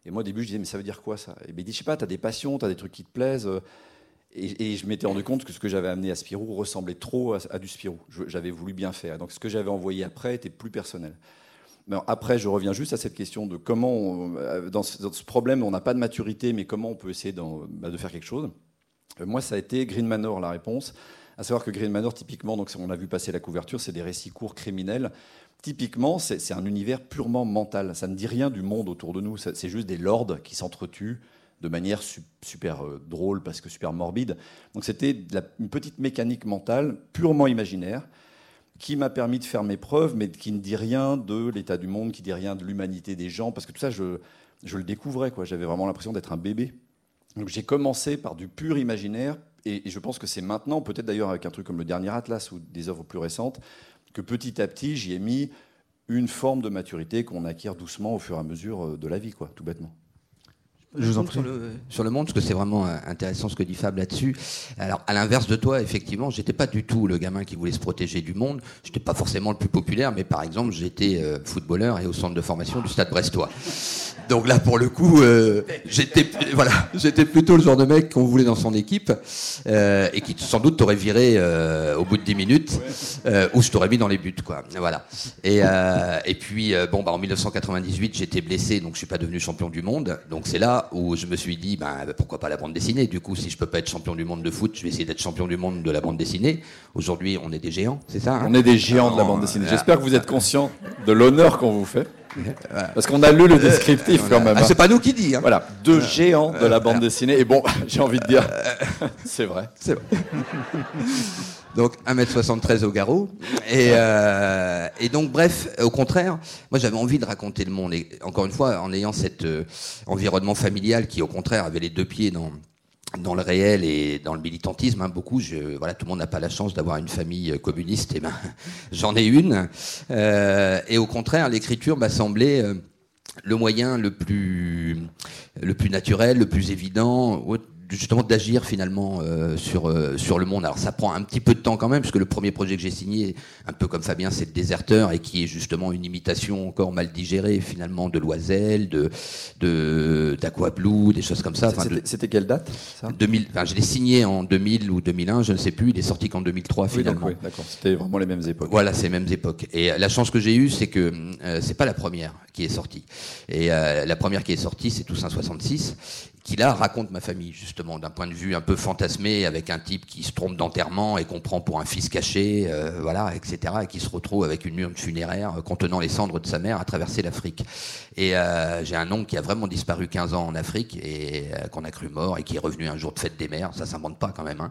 S3: Et moi, au début, je disais, mais ça veut dire quoi ça? Et il dit, je sais pas, tu as des passions, tu as des trucs qui te plaisent. Et, je m'étais rendu compte que ce que j'avais amené à Spirou ressemblait trop à, du Spirou. J'avais voulu bien faire. Donc ce que j'avais envoyé après était plus personnel. Mais après, je reviens juste à cette question de comment, euh, dans, ce, problème, on n'a pas de maturité, mais comment on peut essayer bah, de faire quelque chose. Euh, moi, ça a été Green Manor la réponse. À savoir que Green Manor, typiquement, donc on a vu passer la couverture, c'est des récits courts criminels. Typiquement, c'est un univers purement mental. Ça ne dit rien du monde autour de nous. C'est juste des lords qui s'entretuent de manière super euh, drôle parce que super morbide. Donc c'était une petite mécanique mentale purement imaginaire qui m'a permis de faire mes preuves, mais qui ne dit rien de l'état du monde, qui ne dit rien de l'humanité des gens, parce que tout ça, je, je le découvrais. J'avais vraiment l'impression d'être un bébé. Donc j'ai commencé par du pur imaginaire, et, je pense que c'est maintenant, peut-être d'ailleurs avec un truc comme le dernier Atlas ou des œuvres plus récentes, que petit à petit, j'y ai mis une forme de maturité qu'on acquiert doucement au fur et à mesure euh, de la vie, quoi, tout bêtement.
S2: Je vous en prie. Sur le, sur le monde, parce que c'est vraiment euh, intéressant ce que dit Fab là-dessus. Alors, à l'inverse de toi, effectivement, j'étais pas du tout le gamin qui voulait se protéger du monde. J'étais pas forcément le plus populaire, mais par exemple, j'étais euh, footballeur et au centre de formation du Stade Brestois. Donc là, pour le coup, euh, j'étais voilà, j'étais plutôt le genre de mec qu'on voulait dans son équipe euh, et qui sans doute t'aurait viré euh, au bout de 10 minutes ou je t'aurais mis dans les buts, quoi. Voilà. Et, et puis bon, bah en 1998, j'étais blessé, donc je suis pas devenu champion du monde. Donc c'est là où je me suis dit, bah, pourquoi pas la bande dessinée Du coup, si je peux pas être champion du monde de foot, je vais essayer d'être champion du monde de la bande dessinée. Aujourd'hui, on est des géants, c'est ça hein?
S3: On est des géants de la bande dessinée. J'espère que vous êtes conscient de l'honneur qu'on vous fait. Parce qu'on a lu le descriptif quand même.
S2: Ah, c'est pas nous qui dit. Hein.
S3: Voilà, deux géants de la bande dessinée. Et bon, j'ai envie de dire, c'est vrai.
S2: C'est vrai. Donc 1m73 au garrot. Et, euh, et, donc bref, au contraire, moi j'avais envie de raconter le monde. Et encore une fois, en ayant cet euh, environnement familial qui au contraire avait les deux pieds dans, dans le réel et dans le militantisme, hein, beaucoup. Je, voilà, tout le monde n'a pas la chance d'avoir une famille communiste. Et ben, j'en ai une. Euh, et au contraire, l'écriture m'a semblé euh, le moyen le plus, le plus naturel, le plus évident, justement d'agir finalement euh, sur euh, sur le monde. Alors ça prend un petit peu de temps quand même, parce que le premier projet que j'ai signé, un peu comme Fabien, c'est le Déserteur et qui est justement une imitation encore mal digérée finalement de Loisel, de de d'Aquablue, des choses comme ça.
S3: C'était quelle date
S2: ça? 2000. Enfin, je l'ai signé en 2000 ou 2001, je ne sais plus. Il est sorti qu'en 2003 finalement. Oui,
S3: d'accord. C'était vraiment les mêmes époques.
S2: Voilà, c'est les mêmes époques. Et la chance que j'ai eue, c'est que euh, c'est pas la première qui est sortie. Et la première qui est sortie, c'est Toussaint 66 qui là raconte ma famille justement d'un point de vue un peu fantasmé avec un type qui se trompe d'enterrement et qu'on prend pour un fils caché, euh, voilà, etc. et qui se retrouve avec une urne funéraire euh, contenant les cendres de sa mère à traverser l'Afrique. Et euh, j'ai un oncle qui a vraiment disparu 15 ans en Afrique et qu'on a cru mort et qui est revenu un jour de fête des mères, ça s'invente pas quand même, hein,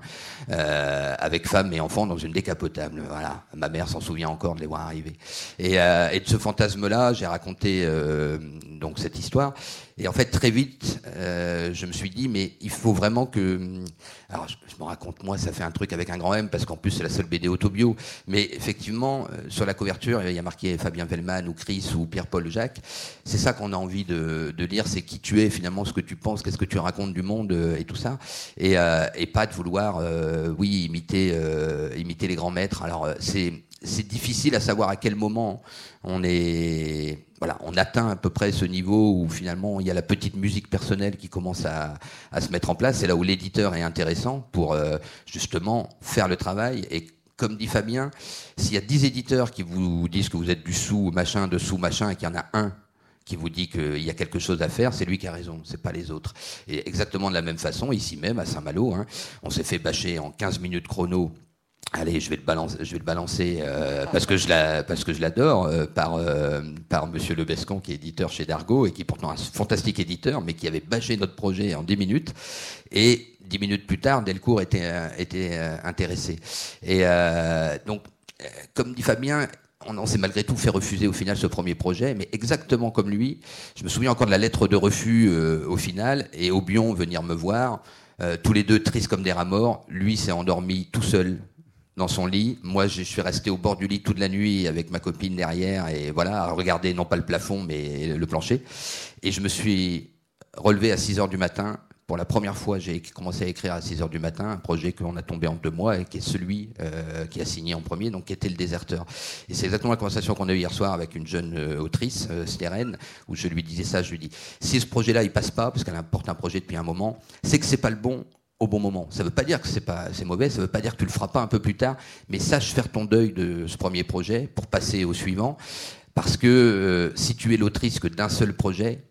S2: avec femme et enfant dans une décapotable. Voilà, ma mère s'en souvient encore de les voir arriver. Et, et de ce fantasme-là, j'ai raconté donc cette histoire. Et en fait, très vite, euh, je me suis dit, mais il faut vraiment que. Alors, je, me raconte, moi, ça fait un truc avec un grand M, parce qu'en plus, c'est la seule BD autobio. Mais effectivement, euh, sur la couverture, il y a marqué Fabien Vellman ou Chris ou Pierre-Paul Jacques. C'est ça qu'on a envie de, lire, c'est qui tu es, finalement, ce que tu penses, qu'est-ce que tu racontes du monde euh, et tout ça. Et, et pas de vouloir, oui, imiter, imiter les grands maîtres. Alors, c'est c'est difficile à savoir à quel moment on est voilà, on atteint à peu près ce niveau où finalement il y a la petite musique personnelle qui commence à, se mettre en place. C'est là où l'éditeur est intéressant pour euh, justement faire le travail. Et comme dit Fabien, s'il y a dix éditeurs qui vous disent que vous êtes du sous machin, dessous machin, et qu'il y en a un qui vous dit qu'il y a quelque chose à faire, c'est lui qui a raison, c'est pas les autres. Et exactement de la même façon, ici même à Saint-Malo, hein, on s'est fait bâcher en 15 minutes chrono Allez, je vais le balancer, je vais le balancer euh, parce que je l'adore euh, par euh, par Monsieur Lebescon qui est éditeur chez Dargo et qui est pourtant un fantastique éditeur, mais qui avait bâché notre projet en 10 minutes et dix minutes plus tard, Delcourt était était intéressé. Et donc, comme dit Fabien, on, s'est malgré tout fait refuser au final ce premier projet, mais exactement comme lui, je me souviens encore de la lettre de refus au final et Aubion venir me voir tous les deux tristes comme des rats morts. Lui s'est endormi tout seul dans son lit. Moi, je suis resté au bord du lit toute la nuit avec ma copine derrière et voilà, à regarder non pas le plafond mais le plancher. Et je me suis relevé à 6 heures du matin pour la première fois, j'ai commencé à écrire à 6 heures du matin un projet qu'on a tombé en deux mois et qui est celui euh, qui a signé en premier, donc qui était Le Déserteur. Et c'est exactement la conversation qu'on a eue hier soir avec une jeune euh, autrice, euh, où je lui disais ça, je lui dis, si ce projet-là, il passe pas, parce qu'elle porte un projet depuis un moment, c'est que c'est pas le bon au bon moment. Ça ne veut pas dire que c'est pas c'est mauvais, ça ne veut pas dire que tu le feras pas un peu plus tard, mais sache faire ton deuil de ce premier projet pour passer au suivant, parce que euh, si tu es l'autrice que d'un seul projet,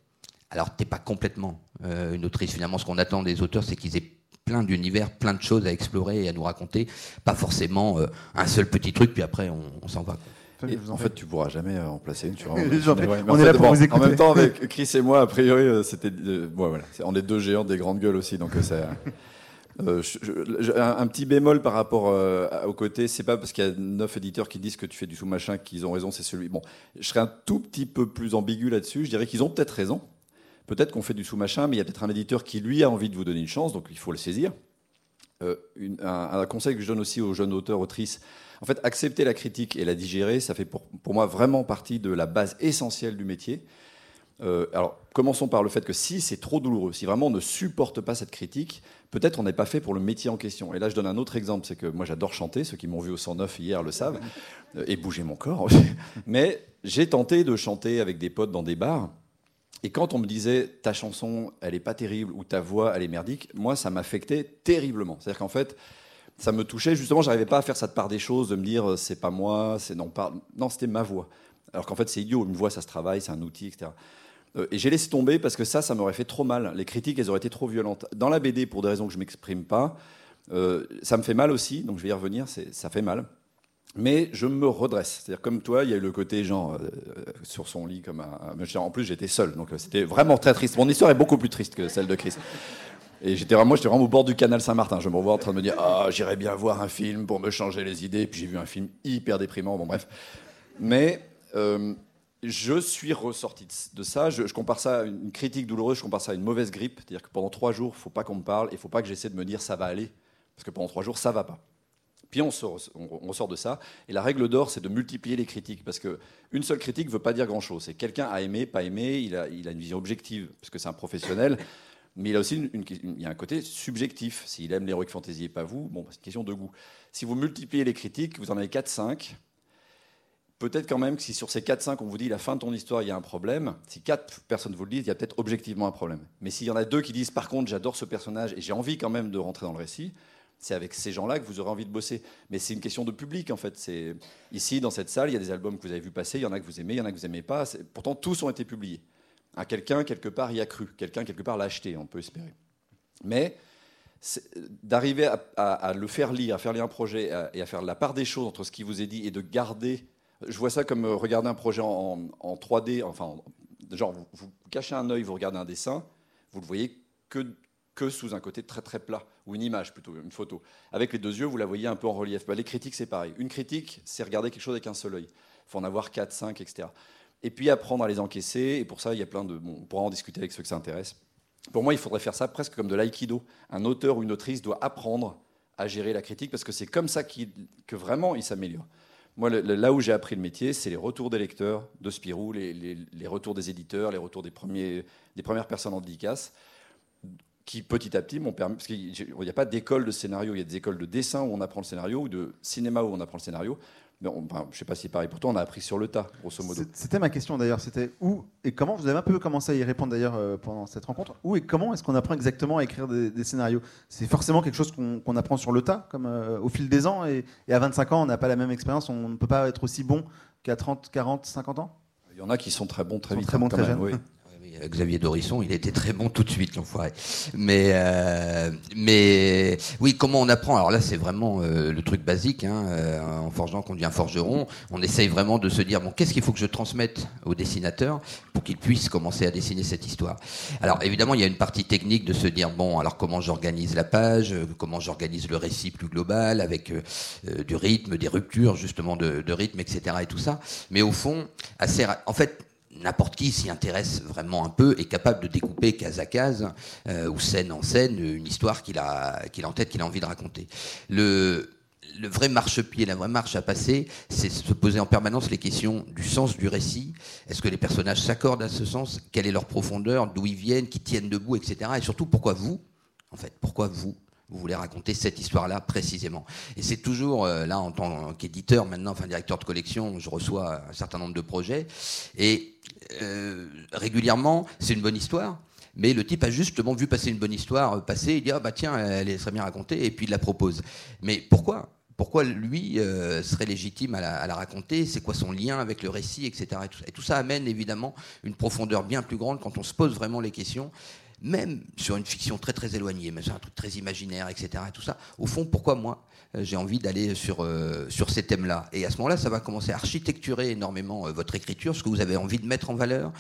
S2: alors t'es pas complètement euh, une autrice. Finalement, ce qu'on attend des auteurs, c'est qu'ils aient plein d'univers, plein de choses à explorer et à nous raconter, pas forcément euh, un seul petit truc, puis après on, s'en va.
S3: en fait, tu pourras jamais en placer une. Tu
S1: on est là pour vous écouter.
S3: En même temps, avec Chris et moi, a priori, c'était, voilà, on est deux géants des grandes gueules aussi, donc ça. Un, petit bémol par rapport au côté, c'est pas parce qu'il y a neuf éditeurs qui disent que tu fais du sous-machin qu'ils ont raison, c'est celui. Bon, je serais un tout petit peu plus ambigu là-dessus. Je dirais qu'ils ont peut-être raison. Peut-être qu'on fait du sous-machin, mais il y a peut-être un éditeur qui, lui, a envie de vous donner une chance, donc il faut le saisir. Euh, un, conseil que je donne aussi aux jeunes auteurs, autrices, en fait, accepter la critique et la digérer, ça fait pour, moi vraiment partie de la base essentielle du métier. Euh, alors, commençons par le fait que si c'est trop douloureux, si vraiment on ne supporte pas cette critique, peut-être on n'est pas fait pour le métier en question. Et là, je donne un autre exemple, c'est que moi j'adore chanter, ceux qui m'ont vu au 109 hier le savent, euh, et bouger mon corps. Mais j'ai tenté de chanter avec des potes dans des bars. Et quand on me disait ta chanson, elle est pas terrible ou ta voix, elle est merdique, moi, ça m'affectait terriblement. C'est-à-dire qu'en fait, ça me touchait. Justement, j'arrivais pas à faire ça de part des choses, de me dire c'est pas moi, c'est non pas. Non, c'était ma voix. Alors qu'en fait, c'est idiot. Une voix, ça se travaille, c'est un outil, etc. Euh, et j'ai laissé tomber parce que ça, ça m'aurait fait trop mal. Les critiques, elles auraient été trop violentes. Dans la BD, pour des raisons que je m'exprime pas, euh, ça me fait mal aussi. Donc je vais y revenir. Ça fait mal mais je me redresse. C'est-à-dire comme toi, il y a eu le côté genre euh, sur son lit comme un. En plus, j'étais seul, donc c'était vraiment très triste. Mon histoire est beaucoup plus triste que celle de Chris. Et j'étais moi, j'étais vraiment au bord du canal Saint-Martin. Je me revois en train de me dire, ah, j'irais bien voir un film pour me changer les idées. Puis j'ai vu un film hyper déprimant. Bon, bref. Mais je suis ressorti de ça. Je, compare ça à une critique douloureuse. Je compare ça à une mauvaise grippe. C'est-à-dire que pendant trois jours, il faut pas qu'on me parle. Il faut pas que j'essaie de me dire ça va aller, parce que pendant trois jours, ça va pas. Puis on sort, on, de ça. Et la règle d'or, c'est de multiplier les critiques. Parce qu'une seule critique ne veut pas dire grand-chose. C'est quelqu'un a aimé, pas aimé, il a, une vision objective, parce que c'est un professionnel. Mais il a aussi il y a un côté subjectif. S'il aime l'heroic fantasy et pas vous, bon, c'est une question de goût. Si vous multipliez les critiques, vous en avez 4-5. Peut-être quand même que si sur ces 4-5, on vous dit la fin de ton histoire, il y a un problème, si 4 personnes vous le disent, il y a peut-être objectivement un problème. Mais s'il y en a deux qui disent par contre, j'adore ce personnage et j'ai envie quand même de rentrer dans le récit, c'est avec ces gens-là que vous aurez envie de bosser. Mais c'est une question de public, en fait. Ici, dans cette salle, il y a des albums que vous avez vu passer, il y en a que vous aimez, il y en a que vous n'aimez pas. Pourtant, tous ont été publiés. À quelqu'un, quelque part, y a cru. Quelqu'un, quelque part, l'a acheté, on peut espérer. Mais d'arriver à, le faire lire, à faire lire un projet et à faire la part des choses entre ce qui vous est dit et de garder. Je vois ça comme euh, regarder un projet en, 3D, enfin, genre, vous, cachez un œil, vous regardez un dessin, vous le voyez que que sous un côté très très plat, ou une image plutôt, une photo. Avec les deux yeux, vous la voyez un peu en relief. Bah, les critiques, c'est pareil. Une critique, c'est regarder quelque chose avec un seul œil. Il faut en avoir 4, 5, etc. Et puis apprendre à les encaisser, et pour ça, il y a plein de... Bon, on pourra en discuter avec ceux que ça intéresse. Pour moi, il faudrait faire ça presque comme de l'aïkido. Un auteur ou une autrice doit apprendre à gérer la critique, parce que c'est comme ça que vraiment il s'améliore. Moi, là où j'ai appris le métier, c'est les retours des lecteurs de Spirou, les, retours des éditeurs, les retours des, premiers, des premières personnes en dédicace qui petit à petit m'ont permis, parce qu'il n'y a pas d'école de scénario, il y a des écoles de dessin où on apprend le scénario, ou de cinéma où on apprend le scénario. Mais je ne sais pas si pareil pour toi, on a appris sur le tas, grosso modo.
S1: C'était ma question d'ailleurs, c'était où et comment, vous avez un peu commencé à y répondre d'ailleurs euh, pendant cette rencontre, où et comment est-ce qu'on apprend exactement à écrire des, scénarios? C'est forcément quelque chose qu'on apprend sur le tas, comme euh, au fil des ans, et, à 25 ans, on n'a pas la même expérience, on ne peut pas être aussi bon qu'à 30, 40, 50 ans?
S3: Il y en a qui sont très bons très vite.
S1: Très bons, très jeunes.
S2: Xavier Dorisson, il était très bon tout de suite, l'enfoiré. Mais, euh, mais oui, comment on apprend? Alors là, c'est vraiment euh, le truc basique. Hein, euh, en forgeant qu'on devient forgeron, on essaye vraiment de se dire bon, qu'est-ce qu'il faut que je transmette au dessinateur pour qu'il puisse commencer à dessiner cette histoire? Alors évidemment, il y a une partie technique de se dire bon, alors comment j'organise la page, comment j'organise le récit plus global avec du rythme, des ruptures justement de, de rythme, etc. Et tout ça. Mais au fond, assez, en fait n'importe qui s'y intéresse vraiment un peu est capable de découper case à case ou scène en scène une histoire qu'il a, qu'il a en tête, qu'il a envie de raconter. Le, le vrai marchepied, la vraie marche à passer, c'est se poser en permanence les questions du sens du récit. Est-ce que les personnages s'accordent à ce sens? Quelle est leur profondeur? D'où ils viennent? Qui tiennent debout? Etc. Et surtout, pourquoi vous? En fait, pourquoi vous? Vous voulez raconter cette histoire-là précisément. Et c'est toujours, euh, là, en tant qu'éditeur, maintenant, enfin directeur de collection, je reçois un certain nombre de projets. Et euh, régulièrement, c'est une bonne histoire. Mais le type a justement vu passer une bonne histoire euh, passer, il dit ah bah tiens, elle serait bien racontée, et puis il la propose. Mais pourquoi? Pourquoi lui serait légitime à la, raconter, c'est quoi son lien avec le récit, etc. Et tout, ça amène évidemment une profondeur bien plus grande quand on se pose vraiment les questions, même sur une fiction très très éloignée, mais sur un truc très imaginaire, etc. Et tout ça. Au fond, pourquoi moi euh, j'ai envie d'aller sur, euh, sur ces thèmes-là? Et à ce moment-là, ça va commencer à architecturer énormément votre écriture, ce que vous avez envie de mettre en valeur,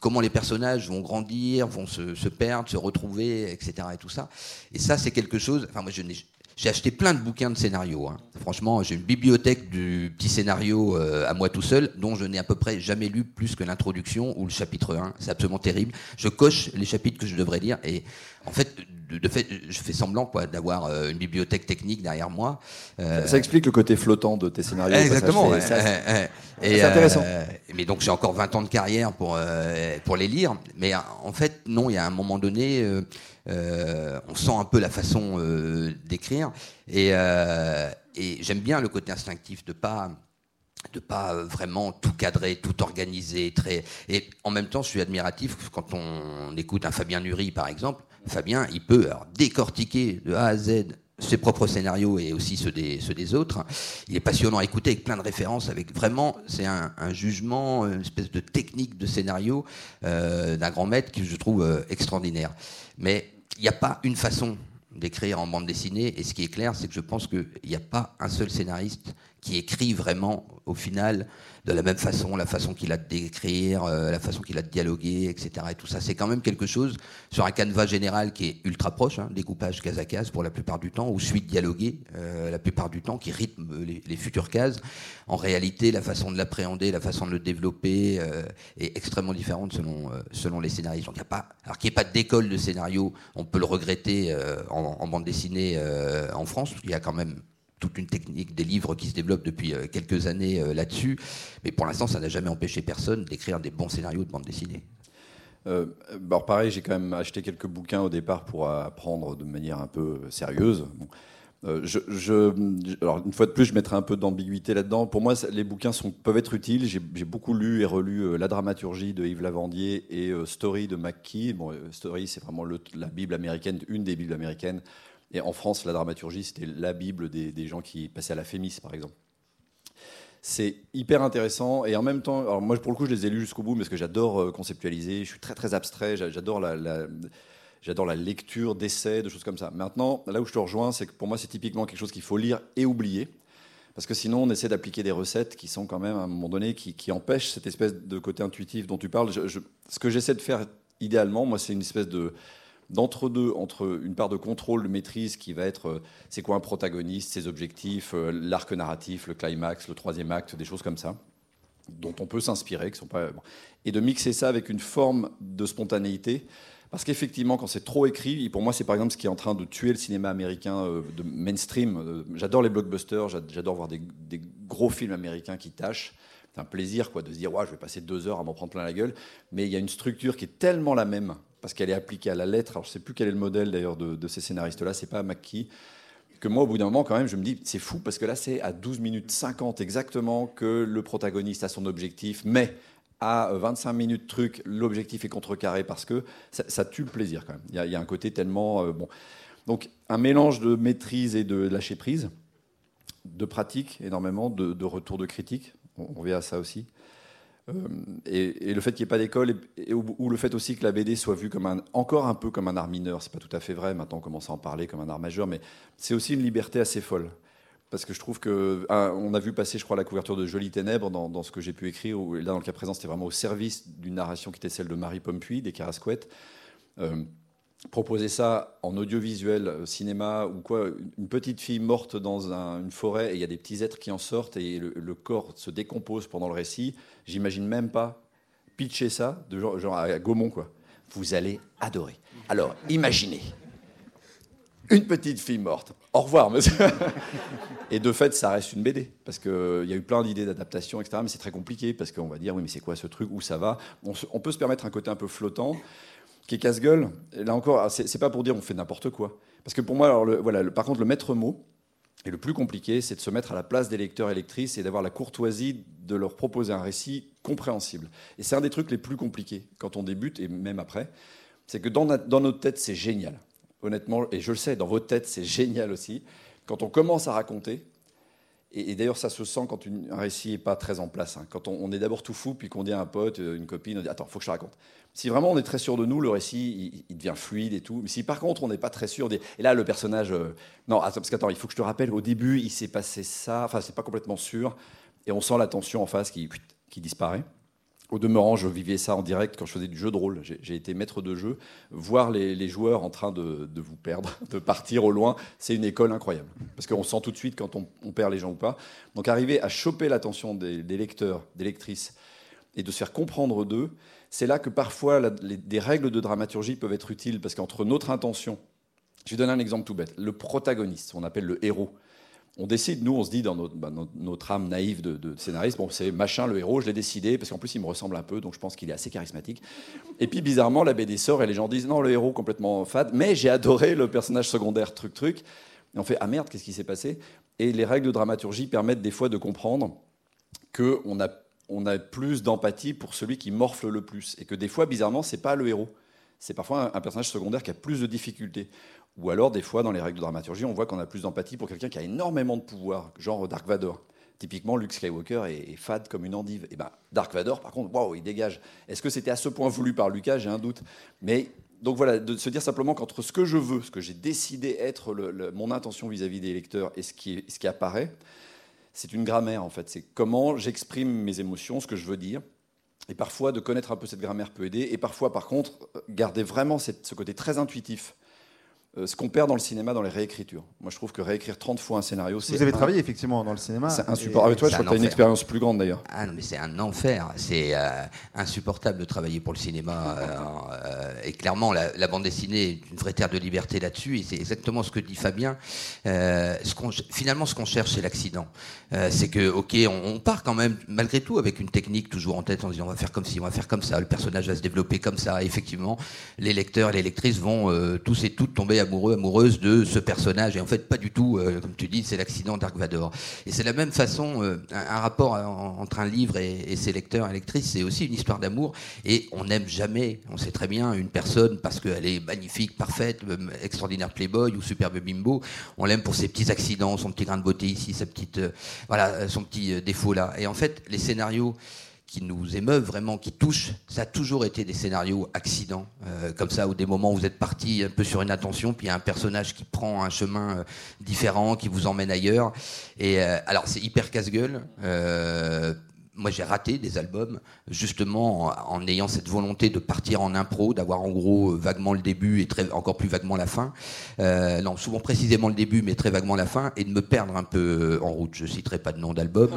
S2: comment les personnages vont grandir, vont se, se, perdre, se retrouver, etc. Et tout ça. Et ça, c'est quelque chose. Enfin, moi, je n'ai j'ai acheté plein de bouquins de scénarios. Hein. Franchement, j'ai une bibliothèque du petit scénario euh, à moi tout seul, dont je n'ai à peu près jamais lu plus que l'introduction ou le chapitre 1. C'est absolument terrible. Je coche les chapitres que je devrais lire et en fait, de, fait, je fais semblant quoi d'avoir euh, une bibliothèque technique derrière moi.
S3: Euh, ça, explique le côté flottant de tes scénarios.
S2: Exactement. C'est intéressant. mais donc j'ai encore 20 ans de carrière pour pour les lire. Mais en fait, non, il y a un moment donné euh, on sent un peu la façon euh, d'écrire. Euh, et, j'aime bien le côté instinctif de pas de pas vraiment tout cadrer, tout organiser, très. Et en même temps, je suis admiratif quand on écoute un Fabien Nury, par exemple. Fabien, il peut décortiquer de A à Z ses propres scénarios et aussi ceux des, ceux des autres. Il est passionnant à écouter avec plein de références, avec vraiment, c'est un, jugement, une espèce de technique de scénario d'un grand maître que je trouve extraordinaire. Mais il n'y a pas une façon d'écrire en bande dessinée, et ce qui est clair, c'est que je pense qu'il n'y a pas un seul scénariste qui écrit vraiment, au final, de la même façon, la façon qu'il a de décrire, euh, la façon qu'il a de dialoguer, etc. Et tout ça, c'est quand même quelque chose sur un canevas général qui est ultra proche, hein, découpage case à case pour la plupart du temps, ou suite dialoguée euh, la plupart du temps, qui rythme les, futures cases. En réalité, la façon de l'appréhender, la façon de le développer euh, est extrêmement différente selon, selon les scénaristes. Donc, y a pas, alors qu'il n'y ait pas d'école de scénario, on peut le regretter en, en, bande dessinée en France. Il y a quand même toute une technique des livres qui se développent depuis euh, quelques années euh, là-dessus. Mais pour l'instant, ça n'a jamais empêché personne d'écrire des bons scénarios de bande dessinée.
S3: Euh, alors pareil, j'ai quand même acheté quelques bouquins au départ pour apprendre de manière un peu sérieuse. je, alors une fois de plus, je mettrai un peu d'ambiguïté là-dedans. Pour moi, les bouquins peuvent être utiles. J'ai beaucoup lu et relu La dramaturgie de Yves Lavandier et Story de McKee. Bon, Story, c'est vraiment la Bible américaine, une des Bibles américaines et en France, la dramaturgie, c'était la Bible des, gens qui passaient à la Fémis, par exemple. C'est hyper intéressant et en même temps, moi pour le coup je les ai lus jusqu'au bout parce que j'adore euh, conceptualiser, je suis très très abstrait, j'adore la lecture d'essais, de choses comme ça. Maintenant, là où je te rejoins, c'est que pour moi c'est typiquement quelque chose qu'il faut lire et oublier. Parce que sinon, on essaie d'appliquer des recettes qui sont quand même, à un moment donné, qui, empêchent cette espèce de côté intuitif dont tu parles. ce que j'essaie de faire idéalement, moi, c'est une espèce de, d'entre-deux, entre une part de contrôle, de maîtrise qui va être euh, c'est quoi un protagoniste, ses objectifs, euh, l'arc narratif, le climax, le troisième acte, des choses comme ça, dont on peut s'inspirer, qui sont pas et de mixer ça avec une forme de spontanéité. Parce qu'effectivement, quand c'est trop écrit, pour moi, c'est par exemple ce qui est en train de tuer le cinéma américain euh, de mainstream. J'adore les blockbusters, j'adore voir des, gros films américains qui tâchent. C'est un plaisir quoi, de se dire, je vais passer deux heures à m'en prendre plein la gueule. Mais il y a une structure qui est tellement la même parce qu'elle est appliquée à la lettre. Alors, je ne sais plus quel est le modèle d'ailleurs de, ces scénaristes-là, c'est pas McKee. Que moi, au bout d'un moment, quand même, je me dis, c'est fou parce que là, c'est à 12 minutes 50 exactement que le protagoniste a son objectif, mais à 25 minutes truc, l'objectif est contrecarré parce que ça, tue le plaisir quand même. Il y, a, un côté tellement euh, bon. Donc, un mélange de maîtrise et de lâcher prise, de pratique énormément, de, retour de critique. On, on à ça aussi. Euh, et, le fait qu'il n'y ait pas d'école, ou, le fait aussi que la BD soit vue comme encore un peu comme un art mineur, c'est pas tout à fait vrai, maintenant on commence à en parler comme un art majeur, mais c'est aussi une liberté assez folle. Parce que je trouve que on a vu passer, je crois, la couverture de Jolies Ténèbres dans, ce que j'ai pu écrire. Où, là, dans le cas présent, c'était vraiment au service d'une narration qui était celle de Marie Pompuy, des Carasquettes. Euh, proposer ça en audiovisuel, euh, cinéma, ou quoi, une petite fille morte dans une forêt et il y a des petits êtres qui en sortent et le, corps se décompose pendant le récit, j'imagine même pas pitcher ça, de genre, à Gaumont, quoi. Vous allez adorer. Alors, imaginez une petite fille morte. Au revoir, monsieur. Et de fait, ça reste une BD, parce qu'il y a eu plein d'idées d'adaptation, etc. Mais c'est très compliqué, parce qu'on va dire, oui, mais c'est quoi ce truc? Où ça va? On, peut se permettre un côté un peu flottant, qui est casse-gueule. Là encore, c'est pas pour dire on fait n'importe quoi. Parce que pour moi, alors, voilà, par contre, le maître mot, et le plus compliqué, c'est de se mettre à la place des lecteurs et lectrices et d'avoir la courtoisie de leur proposer un récit compréhensible. Et c'est un des trucs les plus compliqués quand on débute et même après. C'est que dans, dans notre tête, c'est génial. Honnêtement, et je le sais, dans votre tête, c'est génial aussi. Quand on commence à raconter, et, d'ailleurs, ça se sent quand un récit n'est pas très en place. Hein. Quand on, est d'abord tout fou, puis qu'on dit à un pote, une copine, on dit Attends, faut que je te raconte. Si vraiment on est très sûr de nous, le récit, il, devient fluide et tout. Mais si par contre on n'est pas très sûr, et là le personnage. Euh, non, parce qu'attends, il faut que je te rappelle, au début, il s'est passé ça. Enfin, c'est pas complètement sûr. Et on sent la tension en face qui disparaît. Au demeurant, je vivais ça en direct quand je faisais du jeu de rôle. J'ai été maître de jeu. Voir les, joueurs en train de, vous perdre, de partir au loin, c'est une école incroyable. Parce qu'on sent tout de suite quand on, perd les gens ou pas. Donc arriver à choper l'attention des, lecteurs, des lectrices, et de se faire comprendre d'eux, c'est là que parfois des règles de dramaturgie peuvent être utiles. Parce qu'entre notre intention, je vais donner un exemple tout bête, le protagoniste, on appelle le héros, on décide, nous, on se dit dans notre, bah, âme naïve de, scénariste, bon, c'est machin le héros, je l'ai décidé, parce qu'en plus, il me ressemble un peu, donc je pense qu'il est assez charismatique. Et puis, bizarrement, la BD sort et les gens disent, non, le héros complètement fade, mais j'ai adoré le personnage secondaire, truc, truc. Et on fait, ah merde, qu'est-ce qui s'est passé? Et les règles de dramaturgie permettent des fois de comprendre qu'on a, plus d'empathie pour celui qui morfle le plus. Et que des fois, bizarrement, c'est pas le héros. C'est parfois un personnage secondaire qui a plus de difficultés. Ou alors, des fois, dans les règles de dramaturgie, on voit qu'on a plus d'empathie pour quelqu'un qui a énormément de pouvoir, genre Dark Vador. Typiquement, Luke Skywalker est, fade comme une endive. Et ben, Dark Vador, par contre, waouh, il dégage. Est-ce que c'était à ce point voulu par Lucas? J'ai un doute. Mais donc voilà, de se dire simplement qu'entre ce que je veux, ce que j'ai décidé être mon intention vis-à-vis des lecteurs et ce qui, apparaît, c'est une grammaire en fait. C'est comment j'exprime mes émotions, ce que je veux dire. Et parfois, de connaître un peu cette grammaire peut aider. Et parfois, par contre, garder vraiment ce côté très intuitif euh, ce qu'on perd dans le cinéma dans les réécritures. Moi, je trouve que réécrire 30 fois un scénario, c'est.
S1: Vous avez travaillé effectivement dans le cinéma.
S3: C'est insupportable. Avec toi, je crois que tu as une expérience plus grande d'ailleurs.
S2: Ah non, mais c'est un enfer. C'est euh, insupportable de travailler pour le cinéma. Euh, et clairement, la, bande dessinée est une vraie terre de liberté là-dessus. Et c'est exactement ce que dit Fabien. ce finalement, ce qu'on cherche, c'est l'accident. c'est que, ok, on, on, part quand même, malgré tout, avec une technique toujours en tête. Se dit, on va faire comme ci, on va faire comme ça. Le personnage va se développer comme ça. Et effectivement, les lecteurs, les lectrices vont tous et toutes tomber amoureux, amoureuse de ce personnage. Et en fait, pas du tout, euh, comme tu dis, c'est l'accident Dark Vador. Et c'est la même façon, euh, un, rapport entre un livre et, ses lecteurs et lectrices, c'est aussi une histoire d'amour. Et on n'aime jamais, on sait très bien, une personne parce qu'elle est magnifique, parfaite, euh, extraordinaire playboy ou superbe bimbo. On l'aime pour ses petits accidents, son petit grain de beauté ici, sa petite, voilà, son petit défaut là. Et en fait, les scénarios qui nous émeuvent vraiment, qui touchent, ça a toujours été des scénarios accidents, euh, comme ça, ou des moments où vous êtes parti un peu sur une attention, puis il y a un personnage qui prend un chemin euh, différent, qui vous emmène ailleurs. Et euh, alors, c'est hyper casse-gueule moi j'ai raté des albums justement en, ayant cette volonté de partir en impro, d'avoir en gros vaguement le début et très, encore plus vaguement la fin. Euh, non, souvent précisément le début, mais très vaguement la fin, et de me perdre un peu en route. Je citerai pas de nom d'album.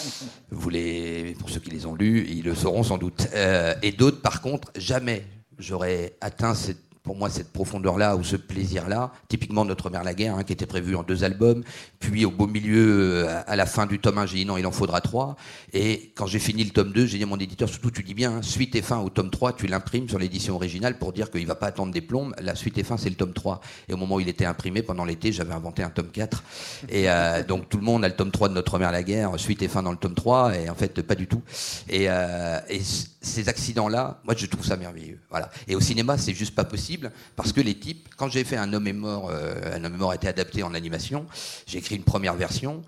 S2: Vous les, pour ceux qui les ont lus, ils le sauront sans doute. Euh, et d'autres, par contre, jamais j'aurais atteint cette pour moi cette profondeur-là ou ce plaisir-là. Typiquement Notre Mère la Guerre, hein, qui était prévu en deux albums. Puis au beau milieu, euh, à la fin du tome 1, j'ai dit non, il en faudra trois. Et quand j'ai fini le tome 2, j'ai dit à mon éditeur, surtout tu dis bien, hein, suite et fin au tome 3, tu l'imprimes sur l'édition originale pour dire qu'il ne va pas attendre des plombes. La suite et fin, c'est le tome 3. Et au moment où il était imprimé, pendant l'été, j'avais inventé un tome 4. Et euh, donc tout le monde a le tome 3 de Notre Mère la Guerre, suite et fin dans le tome 3. Et en fait, pas du tout. Et, euh, et ces accidents-là, moi je trouve ça merveilleux. Voilà. Et au cinéma, c'est juste pas possible parce que les types, quand j'ai fait Un homme est mort, euh, Un homme est mort a été adapté en animation, j'ai écrit une première version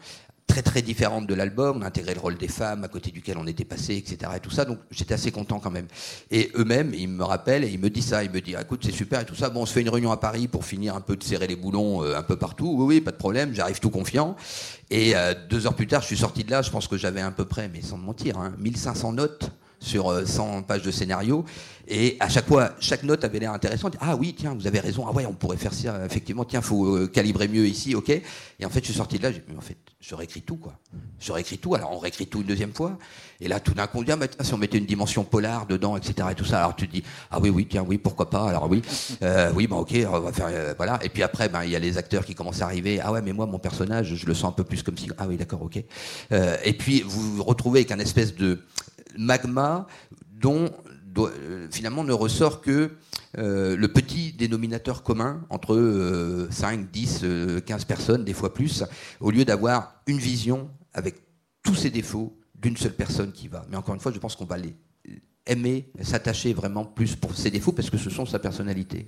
S2: très très différente de l'album, on intégré le rôle des femmes à côté duquel on était passé, etc. Et tout ça, donc j'étais assez content quand même. Et eux-mêmes, ils me rappellent et ils me disent ça, ils me disent écoute c'est super et tout ça, bon on se fait une réunion à Paris pour finir un peu de serrer les boulons euh, un peu partout, oui oui pas de problème, j'arrive tout confiant. Et euh, deux heures plus tard, je suis sorti de là, je pense que j'avais à peu près, mais sans mentir, 1500 hein, notes sur 100 pages de scénario. Et à chaque fois, chaque note avait l'air intéressante. Ah oui, tiens, vous avez raison. Ah ouais, on pourrait faire ça. Effectivement, tiens, faut calibrer mieux ici, ok. Et en fait, je suis sorti de là. Mais en fait, je réécris tout, quoi. Je réécris tout. Alors, on réécrit tout une deuxième fois. Et là, tout d'un coup, on dit, ah, si on mettait une dimension polar dedans, etc. Et tout ça. Alors, tu te dis, ah oui, oui, tiens, oui, pourquoi pas. Alors oui, oui, bah ok, on va faire, voilà. Et puis après, ben, il y a les acteurs qui commencent à arriver. Ah ouais, mais moi, mon personnage, je le sens un peu plus comme si. Ah oui, d'accord, ok. et puis, vous vous retrouvez avec un espèce de magma dont euh, finalement ne ressort que euh, le petit dénominateur commun entre 5, 10, 15 personnes, des fois plus, au lieu d'avoir une vision avec tous ses défauts d'une seule personne qui va. Mais encore une fois, je pense qu'on va les aimer, s'attacher vraiment plus pour ses défauts parce que ce sont sa personnalité.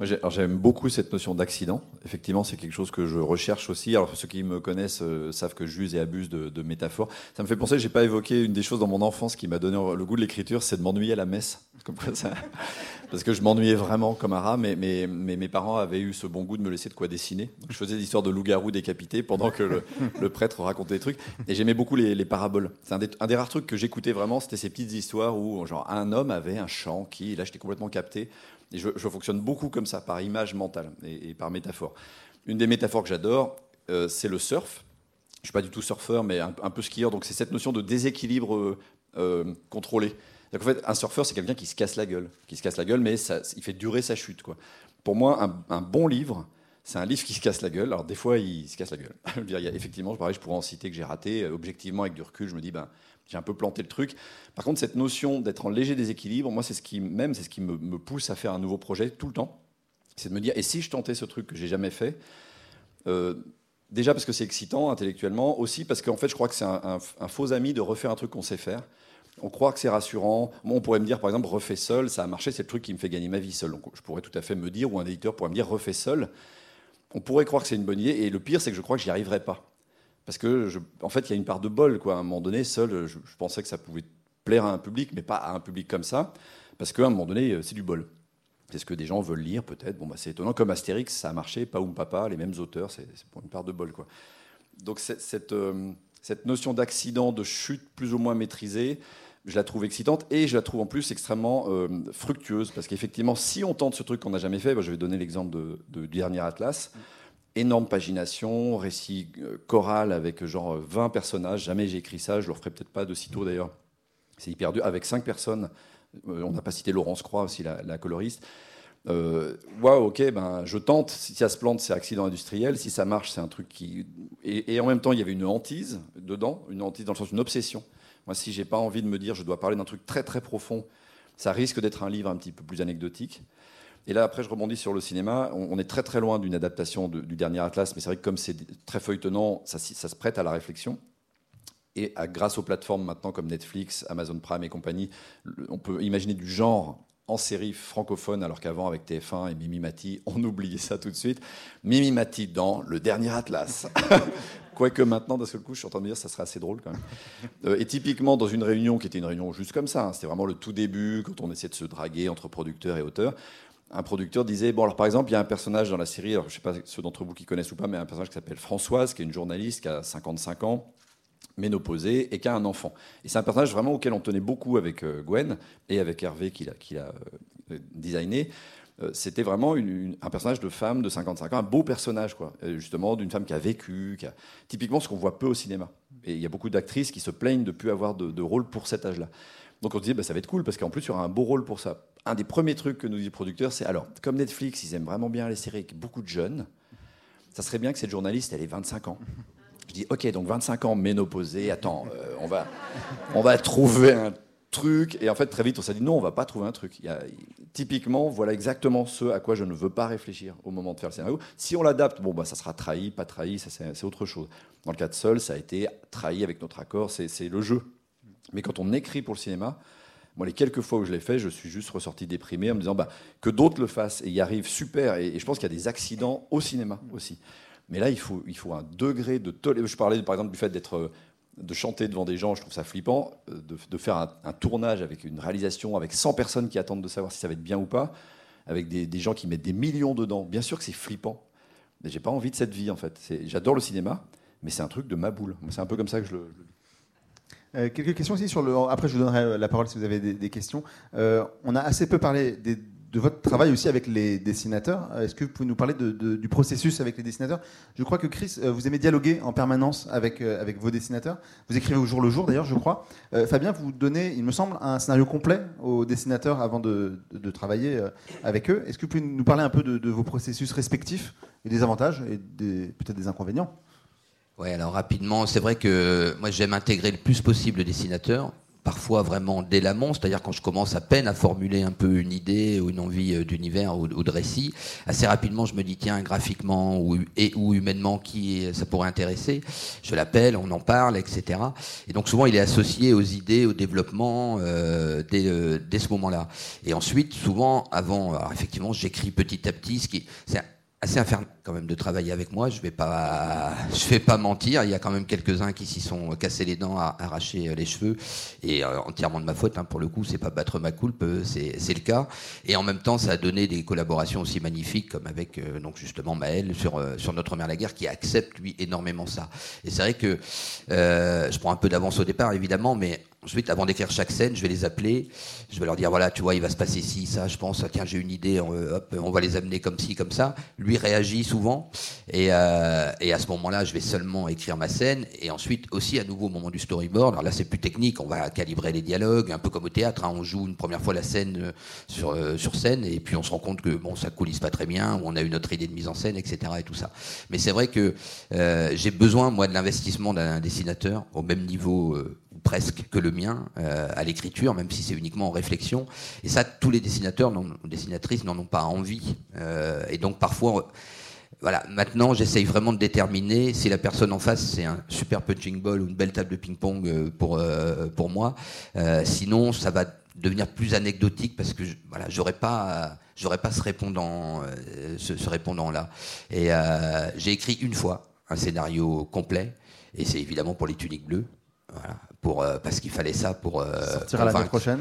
S3: J'aime beaucoup cette notion d'accident. Effectivement, c'est quelque chose que je recherche aussi. Alors, ceux qui me connaissent euh, savent que j'use et abuse de, métaphores. Ça me fait penser, j'ai pas évoqué une des choses dans mon enfance qui m'a donné le goût de l'écriture, c'est de m'ennuyer à la messe. Parce que je m'ennuyais vraiment comme un rat, mais, mes parents avaient eu ce bon goût de me laisser de quoi dessiner. je faisais des histoires de loups-garous décapités pendant que le, prêtre racontait des trucs. Et j'aimais beaucoup les, paraboles. C'est un, un, des rares trucs que j'écoutais vraiment, c'était ces petites histoires où genre un homme avait un champ qui, là j'étais complètement capté, et je, fonctionne beaucoup comme ça, par image mentale et, par métaphore. Une des métaphores que j'adore, euh, c'est le surf. Je ne suis pas du tout surfeur, mais un, peu skieur. Donc c'est cette notion de déséquilibre euh, euh, contrôlé. En fait, un surfeur, c'est quelqu'un qui se casse la gueule, qui se casse la gueule, mais il fait durer sa chute. Pour moi, un, bon livre, c'est un livre qui se casse la gueule. Alors des fois, il se casse la gueule. effectivement, pareil, je pourrais en citer que j'ai raté. Objectivement, avec du recul, je me dis, ben, j'ai un peu planté le truc. Par contre, cette notion d'être en léger déséquilibre, moi, c'est ce qui même, c'est ce qui me, pousse à faire un nouveau projet tout le temps. C'est de me dire, et si je tentais ce truc que j'ai jamais fait euh, Déjà parce que c'est excitant intellectuellement, aussi parce qu'en fait, je crois que c'est un, faux ami de refaire un truc qu'on sait faire. On croit que c'est rassurant. Moi, on pourrait me dire, par exemple, refais seul, ça a marché, c'est le truc qui me fait gagner ma vie seul. Donc, je pourrais tout à fait me dire, ou un éditeur pourrait me dire, refais seul. On pourrait croire que c'est une bonne idée, et le pire, c'est que je crois que j'y arriverai pas. Parce que, en fait, il y a une part de bol. Quoi. À un moment donné, seul, je, pensais que ça pouvait plaire à un public, mais pas à un public comme ça. Parce qu'à un moment donné, euh, c'est du bol. C'est ce que des gens veulent lire, peut-être. Bon, bah, c'est étonnant. Comme Astérix, ça a marché. Pas ou Papa, les mêmes auteurs, c'est pour une part de bol. Quoi. Donc, cette, euh, cette notion d'accident, de chute plus ou moins maîtrisée, je la trouve excitante et je la trouve en plus extrêmement euh, fructueuse. Parce qu'effectivement, si on tente ce truc qu'on n'a jamais fait, bah, je vais donner l'exemple de, du dernier Atlas énorme pagination, récit euh, choral avec genre 20 personnages. Jamais j'ai écrit ça, je le ferai peut-être pas de sitôt d'ailleurs. C'est hyper dur. Avec 5 personnes, euh, on n'a pas cité Laurence Croix aussi, la, coloriste. Euh, Waouh, ok, ben, je tente. Si ça se plante, c'est accident industriel. Si ça marche, c'est un truc qui. Et, en même temps, il y avait une hantise dedans, une hantise dans le sens d'une obsession. Moi, si j'ai pas envie de me dire, je dois parler d'un truc très très profond, ça risque d'être un livre un petit peu plus anecdotique. Et là, après, je rebondis sur le cinéma. On, est très très loin d'une adaptation du dernier Atlas, mais c'est vrai que comme c'est très feuilletonnant, ça, se prête à la réflexion. Et grâce aux plateformes maintenant comme Netflix, Amazon Prime et compagnie, on peut imaginer du genre en série francophone, alors qu'avant, avec TF1 et Mimi Mati, on oubliait ça tout de suite. Mimi Mati dans Le Dernier Atlas. Quoique maintenant, d'un seul coup, je suis en train de me dire ça serait assez drôle quand même. Euh, et typiquement, dans une réunion qui était une réunion juste comme ça, hein, c'était vraiment le tout début, quand on essayait de se draguer entre producteurs et auteurs, un producteur disait bon alors par exemple il y a un personnage dans la série alors je sais pas ceux d'entre vous qui connaissent ou pas mais un personnage qui s'appelle Françoise qui est une journaliste qui a 55 ans ménopausée et qui a un enfant et c'est un personnage vraiment auquel on tenait beaucoup avec euh, Gwen et avec Hervé qui l'a euh, designé euh, c'était vraiment un personnage de femme de 55 ans, un beau personnage, quoi. justement, d'une femme qui a vécu, qui a... typiquement ce qu'on voit peu au cinéma. Et il y a beaucoup d'actrices qui se plaignent de ne plus avoir de, rôle pour cet âge-là. Donc on se disait, bah, ça va être cool, parce qu'en plus, il y aura un beau rôle pour ça un des premiers trucs que nous dit le producteur, c'est alors, comme Netflix, ils aiment vraiment bien les séries avec beaucoup de jeunes, ça serait bien que cette journaliste, elle ait 25 ans. Je dis, ok, donc 25 ans, ménopausée, attends, euh, on, va, on va trouver un truc. Et en fait, très vite, on s'est dit, non, on va pas trouver un truc. Typiquement, voilà exactement ce à quoi je ne veux pas réfléchir au moment de faire le scénario. Si on l'adapte, bon, bah, ça sera trahi, pas trahi, ça, c'est, autre chose. Dans le cas de Seul, ça a été trahi avec notre accord, c'est le jeu. Mais quand on écrit pour le cinéma, moi, les quelques fois où je l'ai fait, je suis juste ressorti déprimé en me disant bah, que d'autres le fassent et y arrivent super. Et, je pense qu'il y a des accidents au cinéma aussi. Mais là, il faut, un degré de tolérance. Je parlais par exemple du fait d'être euh, de chanter devant des gens, je trouve ça flippant, euh, de, faire un, tournage avec une réalisation, avec 100 personnes qui attendent de savoir si ça va être bien ou pas, avec des, gens qui mettent des millions dedans. Bien sûr que c'est flippant, mais j'ai pas envie de cette vie en fait. J'adore le cinéma, mais c'est un truc de ma boule. C'est un peu comme ça que je le,
S1: quelques questions aussi sur le. Après, je vous donnerai la parole si vous avez des, questions. on a assez peu parlé de votre travail aussi avec les dessinateurs. Euh, est-ce que vous pouvez nous parler du processus avec les dessinateurs? Je crois que Chris, euh, vous aimez dialoguer en permanence avec, euh, avec vos dessinateurs. Vous écrivez au jour le jour d'ailleurs, je crois. Fabien, vous donnez, il me semble, un scénario complet aux dessinateurs avant de, travailler avec eux. Est-ce que vous pouvez nous parler un peu de, vos processus respectifs et des avantages et peut-être des inconvénients?
S2: Oui, alors rapidement, c'est vrai que moi j'aime intégrer le plus possible le dessinateur parfois vraiment dès l'amont, c'est-à-dire quand je commence à peine à formuler un peu une idée ou une envie euh, d'univers ou, de récit, assez rapidement je me dis tiens graphiquement ou, ou humainement qui ça pourrait intéresser, je l'appelle, on en parle, etc. Et donc souvent il est associé aux idées, au développement euh, dès, euh, ce moment-là. Et ensuite souvent avant, effectivement j'écris petit à petit, ce qui c'est assez infernal quand même de travailler avec moi. Je vais pas, vais pas mentir. Il y a quand même quelques-uns qui s'y sont cassés les dents, arraché les cheveux, et euh, entièrement de ma faute. Hein, pour le coup, c'est pas battre ma coulpe, euh, c'est le cas. Et en même temps, ça a donné des collaborations aussi magnifiques, comme avec euh, donc justement Maël sur sur notre mère la guerre, qui accepte lui énormément ça. Et c'est vrai que je prends un peu d'avance au départ, évidemment, mais Ensuite, avant d'écrire chaque scène, je vais les appeler. Je vais leur dire voilà, tu vois, il va se passer ci, ça. Je pense, tiens, j'ai une idée. On, on va les amener comme ci, comme ça. Lui réagit souvent, et, euh, et à ce moment-là, je vais seulement écrire ma scène. Et ensuite, aussi à nouveau au moment du storyboard. Alors là, c'est plus technique. On va calibrer les dialogues, un peu comme au théâtre. Hein. On joue une première fois la scène euh, sur euh, sur scène, et puis on se rend compte que bon, ça coulisse pas très bien, ou on a une autre idée de mise en scène, etc. Et tout ça. Mais c'est vrai que j'ai besoin moi de l'investissement d'un dessinateur au même niveau. Presque que le mien à l'écriture, même si c'est uniquement en réflexion. Et ça, tous les dessinateurs, non, dessinatrices n'en ont pas envie. Et donc parfois, voilà, maintenant j'essaye vraiment de déterminer si la personne en face c'est un super punching ball ou une belle table de ping-pong euh, pour, pour moi. sinon, ça va devenir plus anecdotique parce que voilà, j'aurais pas, j'aurais pas ce répondant, ce, ce répondant là. Et j'ai écrit une fois un scénario complet. Et c'est évidemment pour les tuniques bleues. Voilà, pour, euh, parce qu'il fallait ça pour.
S1: Euh, sortira l'année prochaine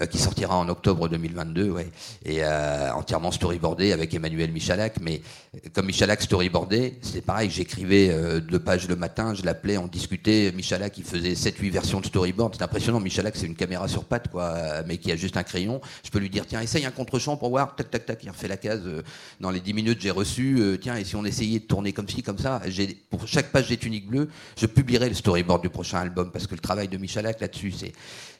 S2: euh, Qui sortira en octobre 2022, ouais. Et euh, entièrement storyboardé avec Emmanuel Michalak. Mais comme Michalak storyboardé, c'est pareil, j'écrivais deux pages le matin, je l'appelais, on discutait. Michalak, il faisait 7-8 versions de storyboard. C'est impressionnant. Michalak, c'est une caméra sur patte, quoi, mais qui a juste un crayon. Je peux lui dire, tiens, essaye un contre-champ pour voir. Tac, tac, tac. Il refait la case. dans les 10 minutes, j'ai reçu. tiens, et si on essayait de tourner comme ci, comme ça Pour chaque page des tuniques bleues, je publierai le storyboard du prochain album parce que le travail de Michalak là-dessus.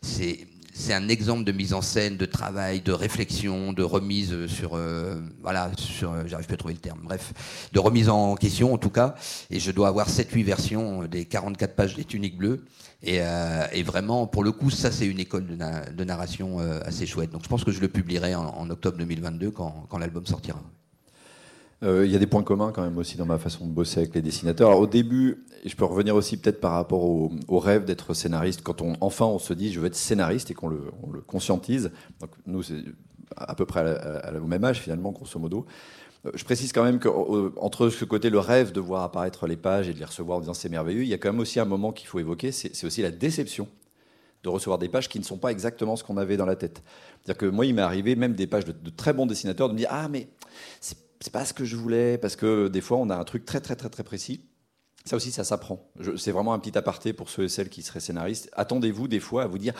S2: C'est, un exemple de mise en scène, de travail, de réflexion, de remise sur, euh, voilà, sur, euh, j'arrive plus à trouver le terme, bref, de remise en question en tout cas. Et je dois avoir 7-8 versions des 44 pages des tuniques bleues. Euh, et, vraiment, pour le coup, ça c'est une école de, narration assez chouette. Donc je pense que je le publierai en, octobre 2022 quand l'album sortira.
S3: Euh, il y a des points communs quand même aussi dans ma façon de bosser avec les dessinateurs. Au début, je peux revenir aussi peut-être par rapport au, rêve d'être scénariste, quand on, enfin on se dit je veux être scénariste et qu'on le, conscientise. Nous, c'est à peu près au même âge finalement, grosso modo. Euh, je précise quand même qu'entre ce côté, le rêve de voir apparaître les pages et de les recevoir en disant c'est merveilleux, il y a quand même aussi un moment qu'il faut évoquer, c'est aussi la déception de recevoir des pages qui ne sont pas exactement ce qu'on avait dans la tête. C'est-à-dire que moi, il m'est arrivé même des pages de, de, très bons dessinateurs de me dire ah mais c'est c'est pas ce que je voulais, parce que des fois, on a un truc très, très, très, très précis. Ça aussi, ça s'apprend. C'est vraiment un petit aparté pour ceux et celles qui seraient scénaristes. Attendez-vous des fois à vous dire,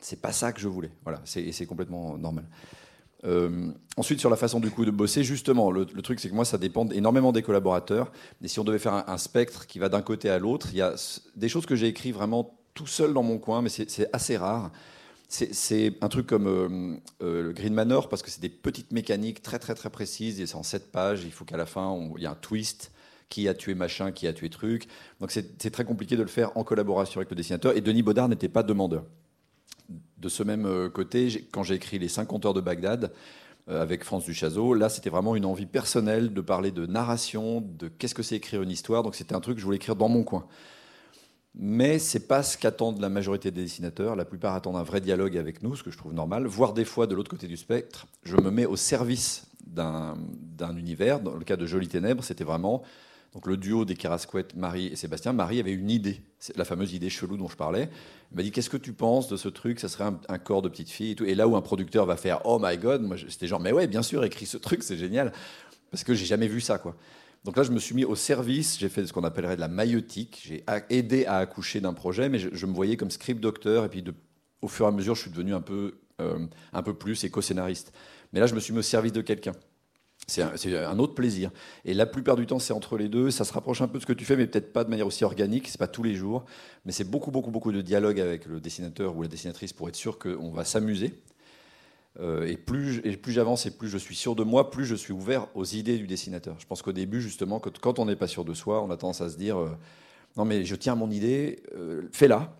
S3: c'est pas ça que je voulais. Voilà, c'est complètement normal. Euh, ensuite, sur la façon du coup de bosser, justement, le, truc, c'est que moi, ça dépend énormément des collaborateurs. Et si on devait faire un, spectre qui va d'un côté à l'autre, il y a des choses que j'ai écrites vraiment tout seul dans mon coin, mais c'est assez rare. C'est un truc comme euh, euh, le Green Manor, parce que c'est des petites mécaniques très très très précises, et c'est en 7 pages, il faut qu'à la fin, il y ait un twist, qui a tué machin, qui a tué truc. Donc c'est très compliqué de le faire en collaboration avec le dessinateur, et Denis Baudard n'était pas demandeur. De ce même euh, côté, quand j'ai écrit Les 50 heures de Bagdad, avec France Duchazot. Là, c'était vraiment une envie personnelle de parler de narration, de qu'est-ce que c'est écrire une histoire. Donc, c'était un truc que je voulais écrire dans mon coin. Mais c'est pas ce qu'attendent la majorité des dessinateurs. La plupart attendent un vrai dialogue avec nous, ce que je trouve normal. Voire des fois, de l'autre côté du spectre, je me mets au service d'un univers. Dans le cas de Jolies Ténèbres, c'était vraiment donc le duo des Carasquettes, Marie et Sébastien. Marie avait une idée, la fameuse idée chelou dont je parlais. Elle m'a dit Qu'est-ce que tu penses de ce truc? Ça serait un, corps de petite fille et tout. Et là où un producteur va faire Oh my god, moi c'était genre Mais ouais, bien sûr, écris ce truc, c'est génial. Parce que j'ai jamais vu ça, quoi. Donc là, je me suis mis au service, j'ai fait ce qu'on appellerait de la maïotique, j'ai aidé à accoucher d'un projet, mais je, me voyais comme script docteur, et puis au fur et à mesure, je suis devenu un peu, euh, un peu plus éco-scénariste. Mais là, je me suis mis au service de quelqu'un. C'est un, autre plaisir. Et la plupart du temps, c'est entre les deux. Ça se rapproche un peu de ce que tu fais, mais peut-être pas de manière aussi organique. C'est pas tous les jours, mais c'est beaucoup, beaucoup, beaucoup de dialogue avec le dessinateur ou la dessinatrice pour être sûr qu'on va s'amuser. Euh, et plus, et plus j'avance et plus je suis sûr de moi, plus je suis ouvert aux idées du dessinateur. Je pense qu'au début, justement, quand, on n'est pas sûr de soi, on a tendance à se dire euh, non mais je tiens à mon idée, euh, fais-la,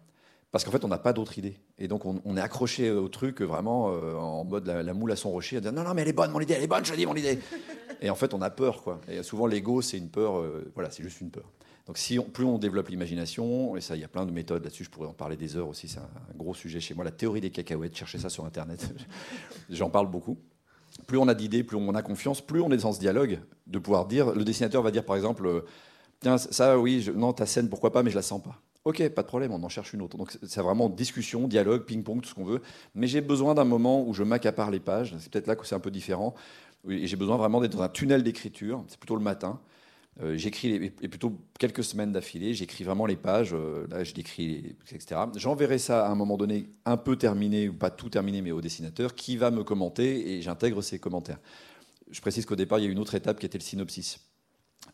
S3: parce qu'en fait on n'a pas d'autre idée. Et donc on, est accroché au truc vraiment en mode la, moule à son rocher, à dire non non mais elle est bonne mon idée, elle est bonne, je dis mon idée. et en fait on a peur quoi. Et souvent l'ego c'est une peur, voilà c'est juste une peur. Donc plus on développe l'imagination, et ça, il y a plein de méthodes là-dessus, je pourrais en parler des heures aussi, c'est un, gros sujet chez moi, la théorie des cacahuètes, cherchez ça sur Internet, j'en parle beaucoup. Plus on a d'idées, plus on a confiance, plus on est dans ce dialogue de pouvoir dire, le dessinateur va dire par exemple, euh, tiens, ça oui, non, ta scène, pourquoi pas, mais je la sens pas. Ok, pas de problème, on en cherche une autre. Donc c'est vraiment discussion, dialogue, ping-pong, tout ce qu'on veut. Mais j'ai besoin d'un moment où je m'accapare les pages. C'est peut-être là que c'est un peu différent. Et j'ai besoin vraiment d'être dans un tunnel d'écriture. C'est plutôt le matin. Euh, j'écris plutôt quelques semaines d'affilée, j'écris vraiment les pages, euh, là je décris, etc. J'enverrai ça à un moment donné un peu terminé, ou pas tout terminé, mais au dessinateur, qui va me commenter et j'intègre ses commentaires. Je précise qu'au départ, il y a une autre étape qui était le synopsis.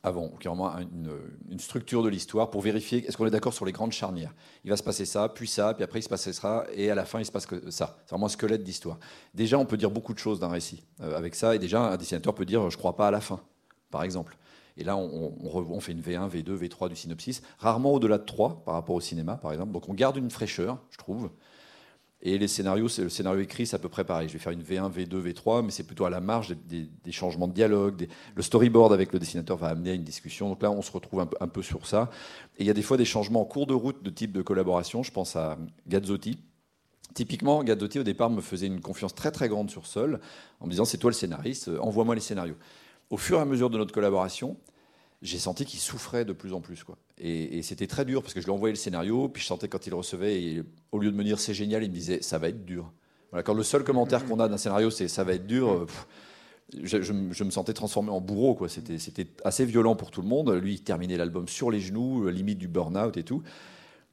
S3: Avant, qui est vraiment une, structure de l'histoire pour vérifier est-ce qu'on est d'accord sur les grandes charnières. Il va se passer ça, puis ça, puis après il se passera et à la fin il se passe que ça. C'est vraiment un squelette d'histoire. Déjà, on peut dire beaucoup de choses d'un récit euh, avec ça, et déjà un dessinateur peut dire je crois pas à la fin, par exemple. Et là, on, fait une V1, V2, V3 du synopsis, rarement au-delà de 3 par rapport au cinéma, par exemple. Donc on garde une fraîcheur, je trouve. Et les scénarios, le scénario écrit, c'est à peu près pareil. Je vais faire une V1, V2, V3, mais c'est plutôt à la marge des, changements de dialogue. le storyboard avec le dessinateur va amener à une discussion. Donc là, on se retrouve un peu, sur ça. Et il y a des fois des changements en cours de route de type de collaboration. Je pense à Gazzotti. Typiquement, Gazzotti, au départ, me faisait une confiance très très grande sur Sol, en me disant c'est toi le scénariste, envoie-moi les scénarios au fur et à mesure de notre collaboration, j'ai senti qu'il souffrait de plus en plus. Quoi. Et, c'était très dur parce que je lui envoyais le scénario, puis je sentais quand il recevait, et, au lieu de me dire c'est génial, il me disait ça va être dur. Quand le seul commentaire qu'on a d'un scénario c'est ça va être dur, je, me sentais transformé en bourreau. Quoi. C'était, c'était assez violent pour tout le monde. Lui, il terminait l'album sur les genoux, limite du burn-out et tout.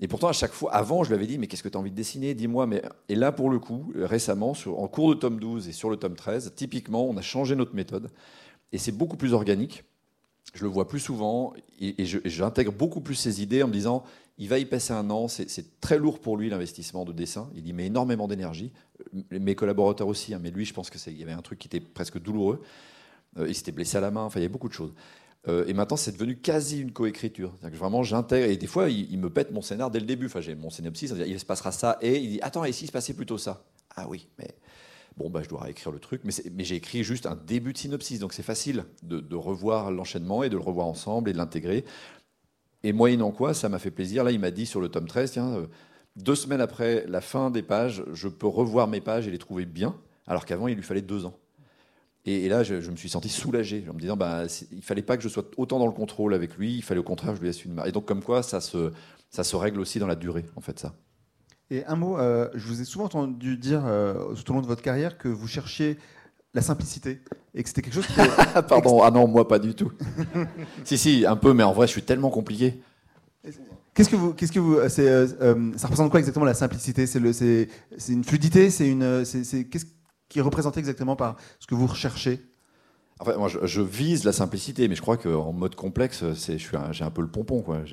S3: Et pourtant, à chaque fois, avant, je lui avais dit, mais qu'est-ce que tu as envie de dessiner? Dis-moi. Mais... Et là, pour le coup, récemment, en cours de tome 12 et sur le tome 13, typiquement, on a changé notre méthode et c'est beaucoup plus organique. Je le vois plus souvent et, j'intègre beaucoup plus ses idées en me disant il va y passer un an, c'est très lourd pour lui l'investissement de dessin, il y met énormément d'énergie, euh, mes collaborateurs aussi, hein, mais lui je pense qu'il y avait un truc qui était presque douloureux, euh, il s'était blessé à la main, enfin il y a beaucoup de choses. Euh, et maintenant, c'est devenu quasi une coécriture. Vraiment, j'intègre. Et des fois, il, me pète mon scénar dès le début. Enfin, j'ai mon synopsis. Il se passera ça. Et il dit Attends, et s'il se passait plutôt ça? Ah oui, mais Bon, bah, je dois réécrire le truc, mais, j'ai écrit juste un début de synopsis, donc c'est facile de, revoir l'enchaînement et de le revoir ensemble et de l'intégrer. Et moyennant quoi, ça m'a fait plaisir. Là, il m'a dit sur le tome 13, tiens, euh, deux semaines après la fin des pages, je peux revoir mes pages et les trouver bien, alors qu'avant, il lui fallait deux ans. Et, là, je, me suis senti soulagé en me disant, bah, il fallait pas que je sois autant dans le contrôle avec lui, il fallait au contraire que je lui laisse une marge. Et donc, comme quoi, ça ça se règle aussi dans la durée, en fait, ça.
S1: Et un mot, euh, je vous ai souvent entendu dire euh, tout au long de votre carrière que vous cherchiez la simplicité et que c'était quelque chose. Qui
S3: Pardon, ah non, moi pas du tout. si, si, un peu, mais en vrai, je suis tellement compliqué.
S1: Qu'est-ce que vous, qu'est-ce que vous, c'est, euh, ça représente quoi exactement la simplicité? C'est le, c'est, c'est une fluidité, c'est une, c'est, qu'est-ce qui est représenté exactement par ce que vous recherchez?
S3: Enfin, moi, je, vise la simplicité, mais je crois qu'en mode complexe, c'est, je suis, j'ai un peu le pompon, quoi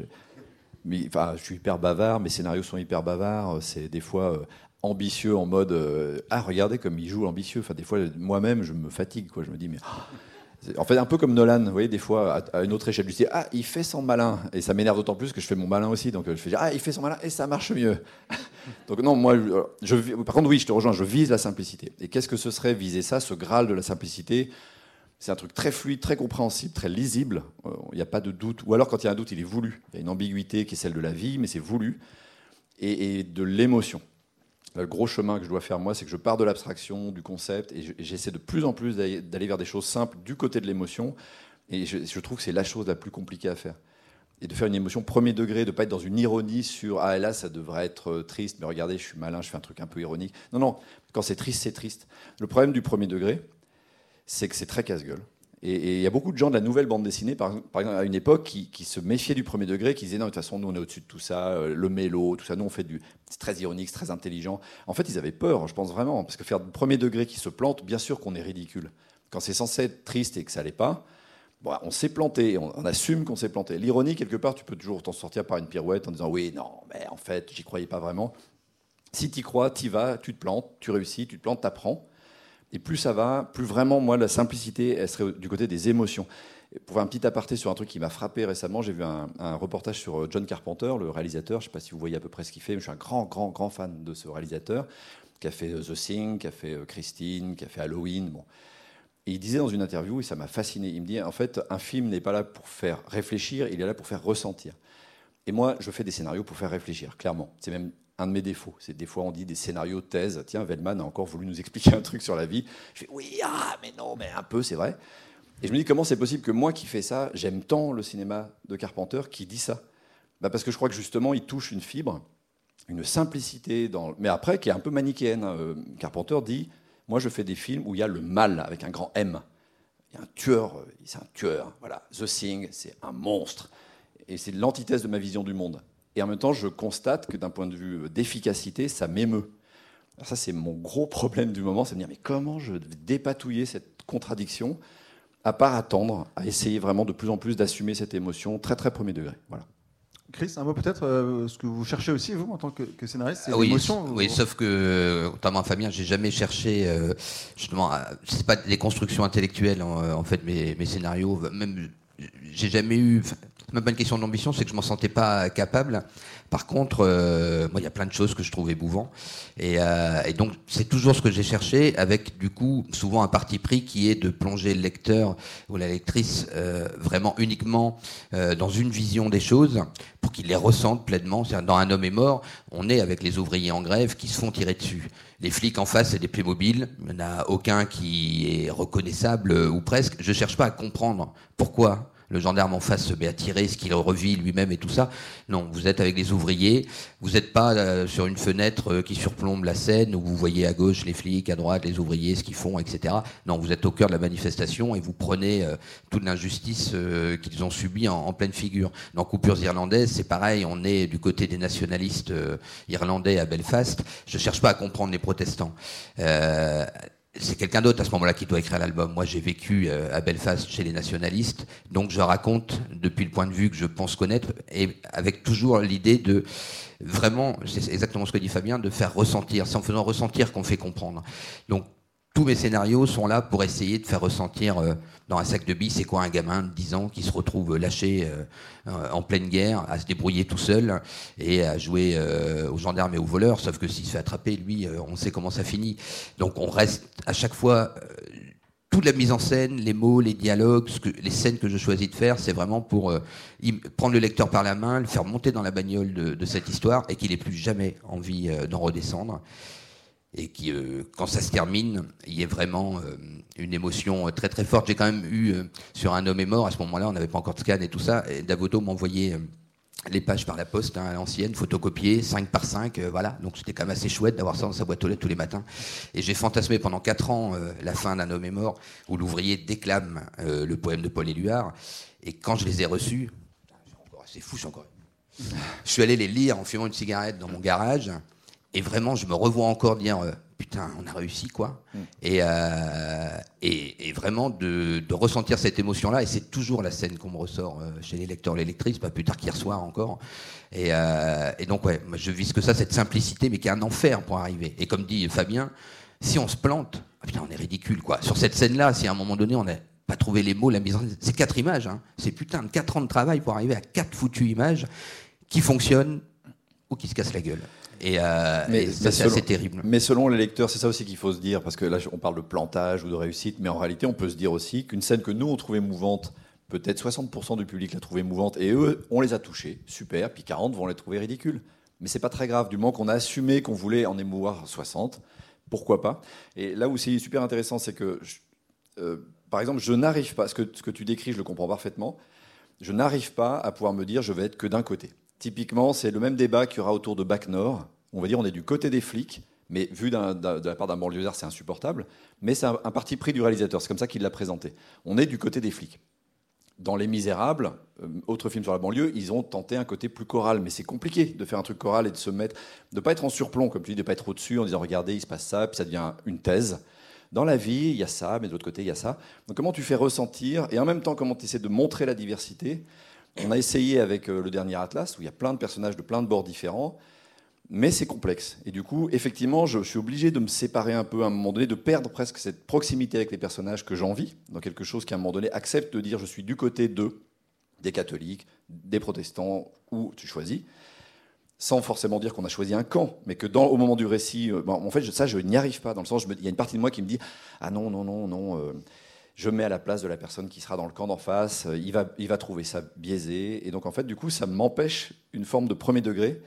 S3: enfin, je suis hyper bavard, mes scénarios sont hyper bavards, c'est des fois euh, ambitieux en mode euh, ah regardez comme il joue ambitieux. Enfin des fois moi-même je me fatigue quoi, je me dis mais en fait un peu comme Nolan, vous voyez des fois à, une autre échelle du dis ah il fait son malin et ça m'énerve d'autant plus que je fais mon malin aussi donc euh, je fais ah il fait son malin et ça marche mieux. donc non moi je, par contre oui je te rejoins, je vise la simplicité. Et qu'est-ce que ce serait viser ça, ce graal de la simplicité c'est un truc très fluide, très compréhensible, très lisible. Il euh, n'y a pas de doute. Ou alors, quand il y a un doute, il est voulu. Il y a une ambiguïté qui est celle de la vie, mais c'est voulu. Et, de l'émotion. Le gros chemin que je dois faire, moi, c'est que je pars de l'abstraction, du concept, et j'essaie de plus en plus d'aller vers des choses simples du côté de l'émotion. Et je, trouve que c'est la chose la plus compliquée à faire. Et de faire une émotion premier degré, de ne pas être dans une ironie sur Ah là, ça devrait être euh, triste, mais regardez, je suis malin, je fais un truc un peu ironique. Non, non, quand c'est triste, c'est triste. Le problème du premier degré, c'est que c'est très casse-gueule. Et il y a beaucoup de gens de la nouvelle bande dessinée, par, exemple, à une époque, qui, se méfiaient du premier degré, qui disaient non, de toute façon, nous, on est au-dessus de tout ça, euh, le mélo, tout ça, nous, on fait du. C'est très ironique, c'est très intelligent. En fait, ils avaient peur, je pense vraiment, parce que faire du premier degré qui se plante, bien sûr qu'on est ridicule. Quand c'est censé être triste et que ça l'est pas, bon, on s'est planté, on, on assume qu'on s'est planté. L'ironie, quelque part, tu peux toujours t'en sortir par une pirouette en disant oui, non, mais en fait, j'y croyais pas vraiment. Si tu y crois, tu y vas, tu te plantes, tu réussis, tu te plantes, tu apprends. Et plus ça va, plus vraiment, moi, la simplicité, elle serait du côté des émotions. pour faire un petit aparté sur un truc qui m'a frappé récemment, j'ai vu un, reportage sur euh, John Carpenter, le réalisateur. Je ne sais pas si vous voyez à peu près ce qu'il fait, mais je suis un grand, grand, grand fan de ce réalisateur, qui a fait euh, The Thing, qui a fait euh, Christine, qui a fait Halloween. Bon. Et il disait dans une interview, et ça m'a fasciné, il me dit, en fait, un film n'est pas là pour faire réfléchir, il est là pour faire ressentir. Et moi, je fais des scénarios pour faire réfléchir, clairement. C'est même de mes défauts. C'est des fois on dit des scénarios de thèse. Tiens, Vellman a encore voulu nous expliquer un truc sur la vie. Je fais oui, ah, mais non, mais un peu, c'est vrai. Et je me dis comment c'est possible que moi qui fais ça, j'aime tant le cinéma de Carpenter qui dit ça? Bah parce que je crois que justement il touche une fibre, une simplicité dans. Mais après qui est un peu manichéenne. Hein. Euh, Carpenter dit moi je fais des films où il y a le mal avec un grand M. Il y a un tueur, euh, c'est un tueur. Voilà, The Thing, c'est un monstre. Et c'est l'antithèse de ma vision du monde. Et en même temps, je constate que d'un point de vue d'efficacité, ça m'émeut. Ça, c'est mon gros problème du moment, c'est de me dire, mais comment je vais dépatouiller cette contradiction, à part attendre, à essayer vraiment de plus en plus d'assumer cette émotion très très premier degré. Voilà.
S1: Chris, un mot peut-être, euh, ce que vous cherchez aussi, vous, en tant que, scénariste, c'est
S2: oui,
S1: l'émotion
S2: Oui, sauf que, notamment Fabien, j'ai jamais cherché, euh, justement, c'est pas des constructions intellectuelles, en, en fait, mes, mes scénarios, même, j'ai jamais eu, même pas une question d'ambition, c'est que je m'en sentais pas capable. Par contre, euh, moi, il y a plein de choses que je trouve émouvant. Et, euh, et donc, c'est toujours ce que j'ai cherché, avec du coup, souvent un parti pris qui est de plonger le lecteur ou la lectrice euh, vraiment uniquement dans une vision des choses pour qu'il les ressente pleinement. Dans Un homme est mort, on est avec les ouvriers en grève qui se font tirer dessus. Les flics en face, c'est des Playmobil. Il n'y en a aucun qui est reconnaissable ou presque. Je cherche pas à comprendre pourquoi le gendarme en face se met à tirer, ce qu'il revit lui-même et tout ça. Non, vous êtes avec des ouvriers, vous n'êtes pas euh, sur une fenêtre euh, qui surplombe la scène où vous voyez à gauche les flics, à droite les ouvriers, ce qu'ils font, etc. Non, vous êtes au cœur de la manifestation et vous prenez euh, toute l'injustice qu'ils ont subie en, pleine figure. Dans Coupures irlandaises, c'est pareil, on est du côté des nationalistes irlandais à Belfast. Je cherche pas à comprendre les protestants c'est quelqu'un d'autre à ce moment-là qui doit écrire l'album. Moi, j'ai vécu euh, à Belfast chez les nationalistes, donc je raconte depuis le point de vue que je pense connaître, et avec toujours l'idée de vraiment, c'est exactement ce que dit Fabien, de faire ressentir. C'est en faisant ressentir qu'on fait comprendre. Donc tous mes scénarios sont là pour essayer de faire ressentir euh, dans un sac de billes, c'est quoi un gamin de 10 ans qui se retrouve lâché euh, en pleine guerre, à se débrouiller tout seul et à jouer euh, aux gendarmes et aux voleurs, sauf que s'il se fait attraper, lui, on sait comment ça finit. Donc on reste à chaque fois... toute la mise en scène, les mots, les dialogues, les scènes que je choisis de faire, c'est vraiment pour prendre le lecteur par la main, le faire monter dans la bagnole de, de cette histoire et qu'il n'ait plus jamais envie d'en redescendre et qui, euh, quand ça se termine, il y a vraiment euh, une émotion euh, très très forte. J'ai quand même eu sur Un homme est mort, à ce moment-là, on n'avait pas encore de scan et tout ça, et Davoto m'envoyait les pages par la poste, hein, à l'ancienne, photocopiées, 5 par 5, voilà. Donc c'était quand même assez chouette d'avoir ça dans sa boîte aux lettres tous les matins. Et j'ai fantasmé pendant 4 ans la fin d'un homme est mort, où l'ouvrier déclame le poème de Paul Éluard. Et quand je les ai reçus, c'est fou, encore... Je suis allé les lire en fumant une cigarette dans mon garage. Et vraiment, je me revois encore dire euh, putain, on a réussi quoi. Mm. Euh, et, et, vraiment de, ressentir cette émotion-là. Et c'est toujours la scène qu'on me ressort euh, chez les lecteurs, les lectrices, pas plus tard qu'hier soir encore. Et, et donc ouais, je vise que ça, cette simplicité, mais qui est un enfer pour arriver. Et comme dit Fabien, si on se plante, ah, putain, on est ridicule quoi. Sur cette scène-là, si à un moment donné on n'a pas trouvé les mots, la mise en scène, c'est quatre images. Hein. C'est putain de quatre ans de travail pour arriver à quatre foutues images qui fonctionnent ou qui se cassent la gueule. Et, euh, mais, c'est assez terrible.
S3: Mais selon les lecteurs, c'est ça aussi qu'il faut se dire, parce que là, on parle de plantage ou de réussite, mais en réalité, on peut se dire aussi qu'une scène que nous, on trouvait mouvante, peut-être 60% du public l'a trouvée mouvante, et eux, on les a touchés, super, puis 40 vont les trouver ridicules. Mais c'est pas très grave, du moment qu'on a assumé qu'on voulait en émouvoir 60, pourquoi pas? Et là où c'est super intéressant, c'est que, euh, par exemple, je n'arrive pas, ce que, ce que tu décris, je le comprends parfaitement, je n'arrive pas à pouvoir me dire je vais être que d'un côté. Typiquement, c'est le même débat qu'il y aura autour de Bac Nord. On va dire on est du côté des flics, Mais vu de la part d'un banlieusard, c'est insupportable. Mais c'est un, parti pris du réalisateur. C'est comme ça qu'il l'a présenté. On est du côté des flics. Dans Les Misérables, euh, autre film sur la banlieue, ils ont tenté un côté plus choral. Mais c'est compliqué de faire un truc choral et de se mettre, de pas être en surplomb, comme tu dis, de pas être au-dessus en disant regardez, il se passe ça, puis ça devient une thèse. Dans la vie, il y a ça, mais de l'autre côté, il y a ça. Donc comment tu fais ressentir et en même temps comment tu essaies de montrer la diversité On a essayé avec euh, le dernier Atlas, où il y a plein de personnages de plein de bords différents mais c'est complexe. Et du coup, effectivement, je, suis obligé de me séparer un peu à un moment donné, de perdre presque cette proximité avec les personnages que j'envie, dans quelque chose qui à un moment donné accepte de dire je suis du côté d'eux, des catholiques, des protestants, ou tu choisis, sans forcément dire qu'on a choisi un camp, mais que dans, au moment du récit, euh, en fait, ça, je n'y arrive pas, dans le sens, il y a une partie de moi qui me dit ah non, non, non, non. Euh, je me mets à la place de la personne qui sera dans le camp d'en face, euh, il va, il va trouver ça biaisé. Et donc, en fait, du coup, ça m'empêche une forme de premier degré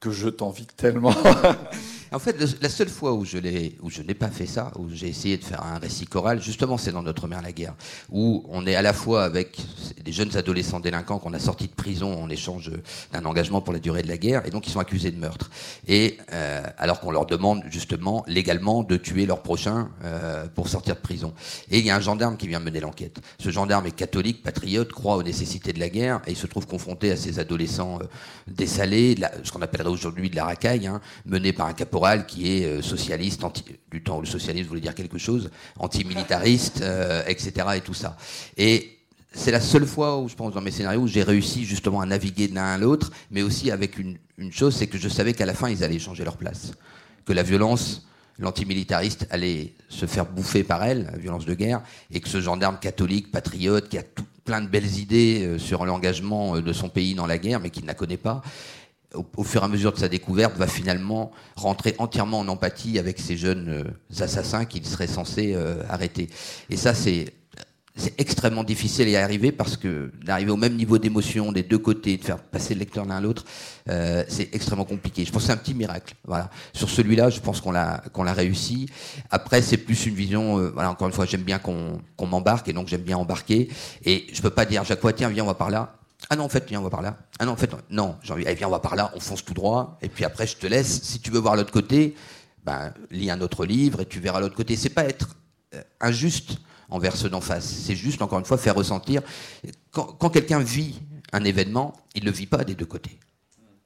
S3: que je t'envie tellement.
S2: En fait, la seule fois où je n'ai pas fait ça, où j'ai essayé de faire un récit choral, justement, c'est dans Notre mère la guerre, où on est à la fois avec des jeunes adolescents délinquants qu'on a sortis de prison en échange d'un engagement pour la durée de la guerre, et donc ils sont accusés de meurtre. Et euh, alors qu'on leur demande justement légalement de tuer leur prochain euh, pour sortir de prison. Et il y a un gendarme qui vient mener l'enquête. Ce gendarme est catholique, patriote, croit aux nécessités de la guerre, et il se trouve confronté à ces adolescents euh, dessalés, ce qu'on appellerait aujourd'hui de la racaille, hein, menés par un caporal qui est euh, socialiste, du temps où le socialisme voulait dire quelque chose, antimilitariste, euh, etc. et tout ça. Et c'est la seule fois où je pense dans mes scénarios où j'ai réussi justement à naviguer de l'un à l'autre, mais aussi avec une, chose, c'est que je savais qu'à la fin ils allaient changer leur place, que la violence, l'antimilitariste allait se faire bouffer par elle, la violence de guerre, et que ce gendarme catholique, patriote, qui a plein de belles idées euh, sur l'engagement de son pays dans la guerre, mais qui ne la connaît pas, au, fur et à mesure de sa découverte, va finalement rentrer entièrement en empathie avec ces jeunes euh, assassins qu'il serait censé euh, arrêter. Et ça, c'est extrêmement difficile à y arriver parce que d'arriver au même niveau d'émotion des deux côtés, de faire passer le lecteur l'un à l'autre, euh, c'est extrêmement compliqué. Je pense que c'est un petit miracle. Voilà. Sur celui-là, je pense qu'on l'a qu'on l'a réussi. Après, c'est plus une vision. Euh, voilà, encore une fois, j'aime bien qu'on qu'on m'embarque et donc j'aime bien embarquer. Et je peux pas dire chaque fois, tiens, viens, on va par là. Ah non, en fait, viens, on va par là. Ah non, en fait, non. J'ai envie, eh, viens, on va par là, on fonce tout droit. Et puis après, je te laisse. Si tu veux voir l'autre côté, ben, lis un autre livre et tu verras l'autre côté. C'est pas être euh, injuste envers ceux d'en face. C'est juste, encore une fois, faire ressentir. Quand, quelqu'un vit un événement, il ne le vit pas des deux côtés.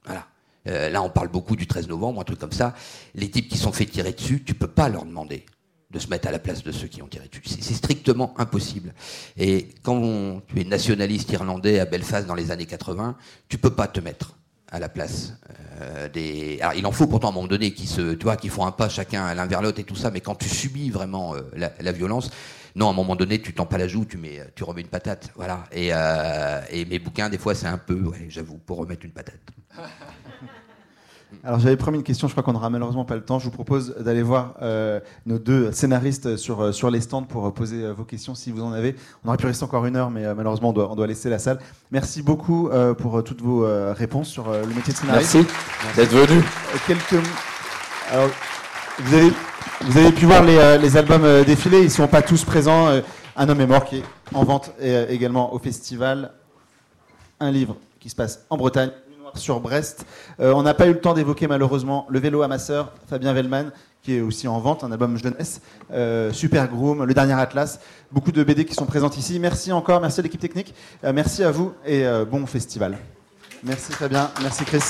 S2: Voilà. Euh, là, on parle beaucoup du 13 novembre, un truc comme ça. Les types qui sont fait tirer dessus, tu peux pas leur demander de se mettre à la place de ceux qui ont tiré dessus. C'est strictement impossible. Et quand tu es nationaliste irlandais à Belfast dans les années 80, tu peux pas te mettre à la place euh, des. Alors, il en faut pourtant à un moment donné qui se, tu vois, qui font un pas chacun l'un vers l'autre et tout ça, mais quand tu subis vraiment euh, la, violence, non, à un moment donné, tu tends pas la joue, tu mets, tu remets une patate, voilà. Et, euh, et mes bouquins, des fois, c'est un peu, ouais, j'avoue, pour remettre une patate.
S1: Alors j'avais promis une question, je crois qu'on n'aura malheureusement pas le temps. Je vous propose d'aller voir euh, nos deux scénaristes sur, euh, sur les stands pour euh, poser vos questions si vous en avez. On aurait pu rester encore une heure, mais malheureusement on doit, on doit, laisser la salle. Merci beaucoup pour toutes vos réponses sur le métier de scénariste.
S3: Merci d'être venu.
S1: Quelques... Alors, vous, avez, vous avez pu voir les, les albums défiler, ils ne sont pas tous présents. Un homme est mort qui est en vente également au festival. Un livre qui se passe en Bretagne sur Brest. Euh, on n'a pas eu le temps d'évoquer malheureusement le vélo amasseur, Fabien Vellman, qui est aussi en vente, un album jeunesse, euh, Super Groom, le dernier Atlas, beaucoup de BD qui sont présentes ici. Merci encore, merci à l'équipe technique, euh, merci à vous et bon festival. Merci Fabien, merci Chris.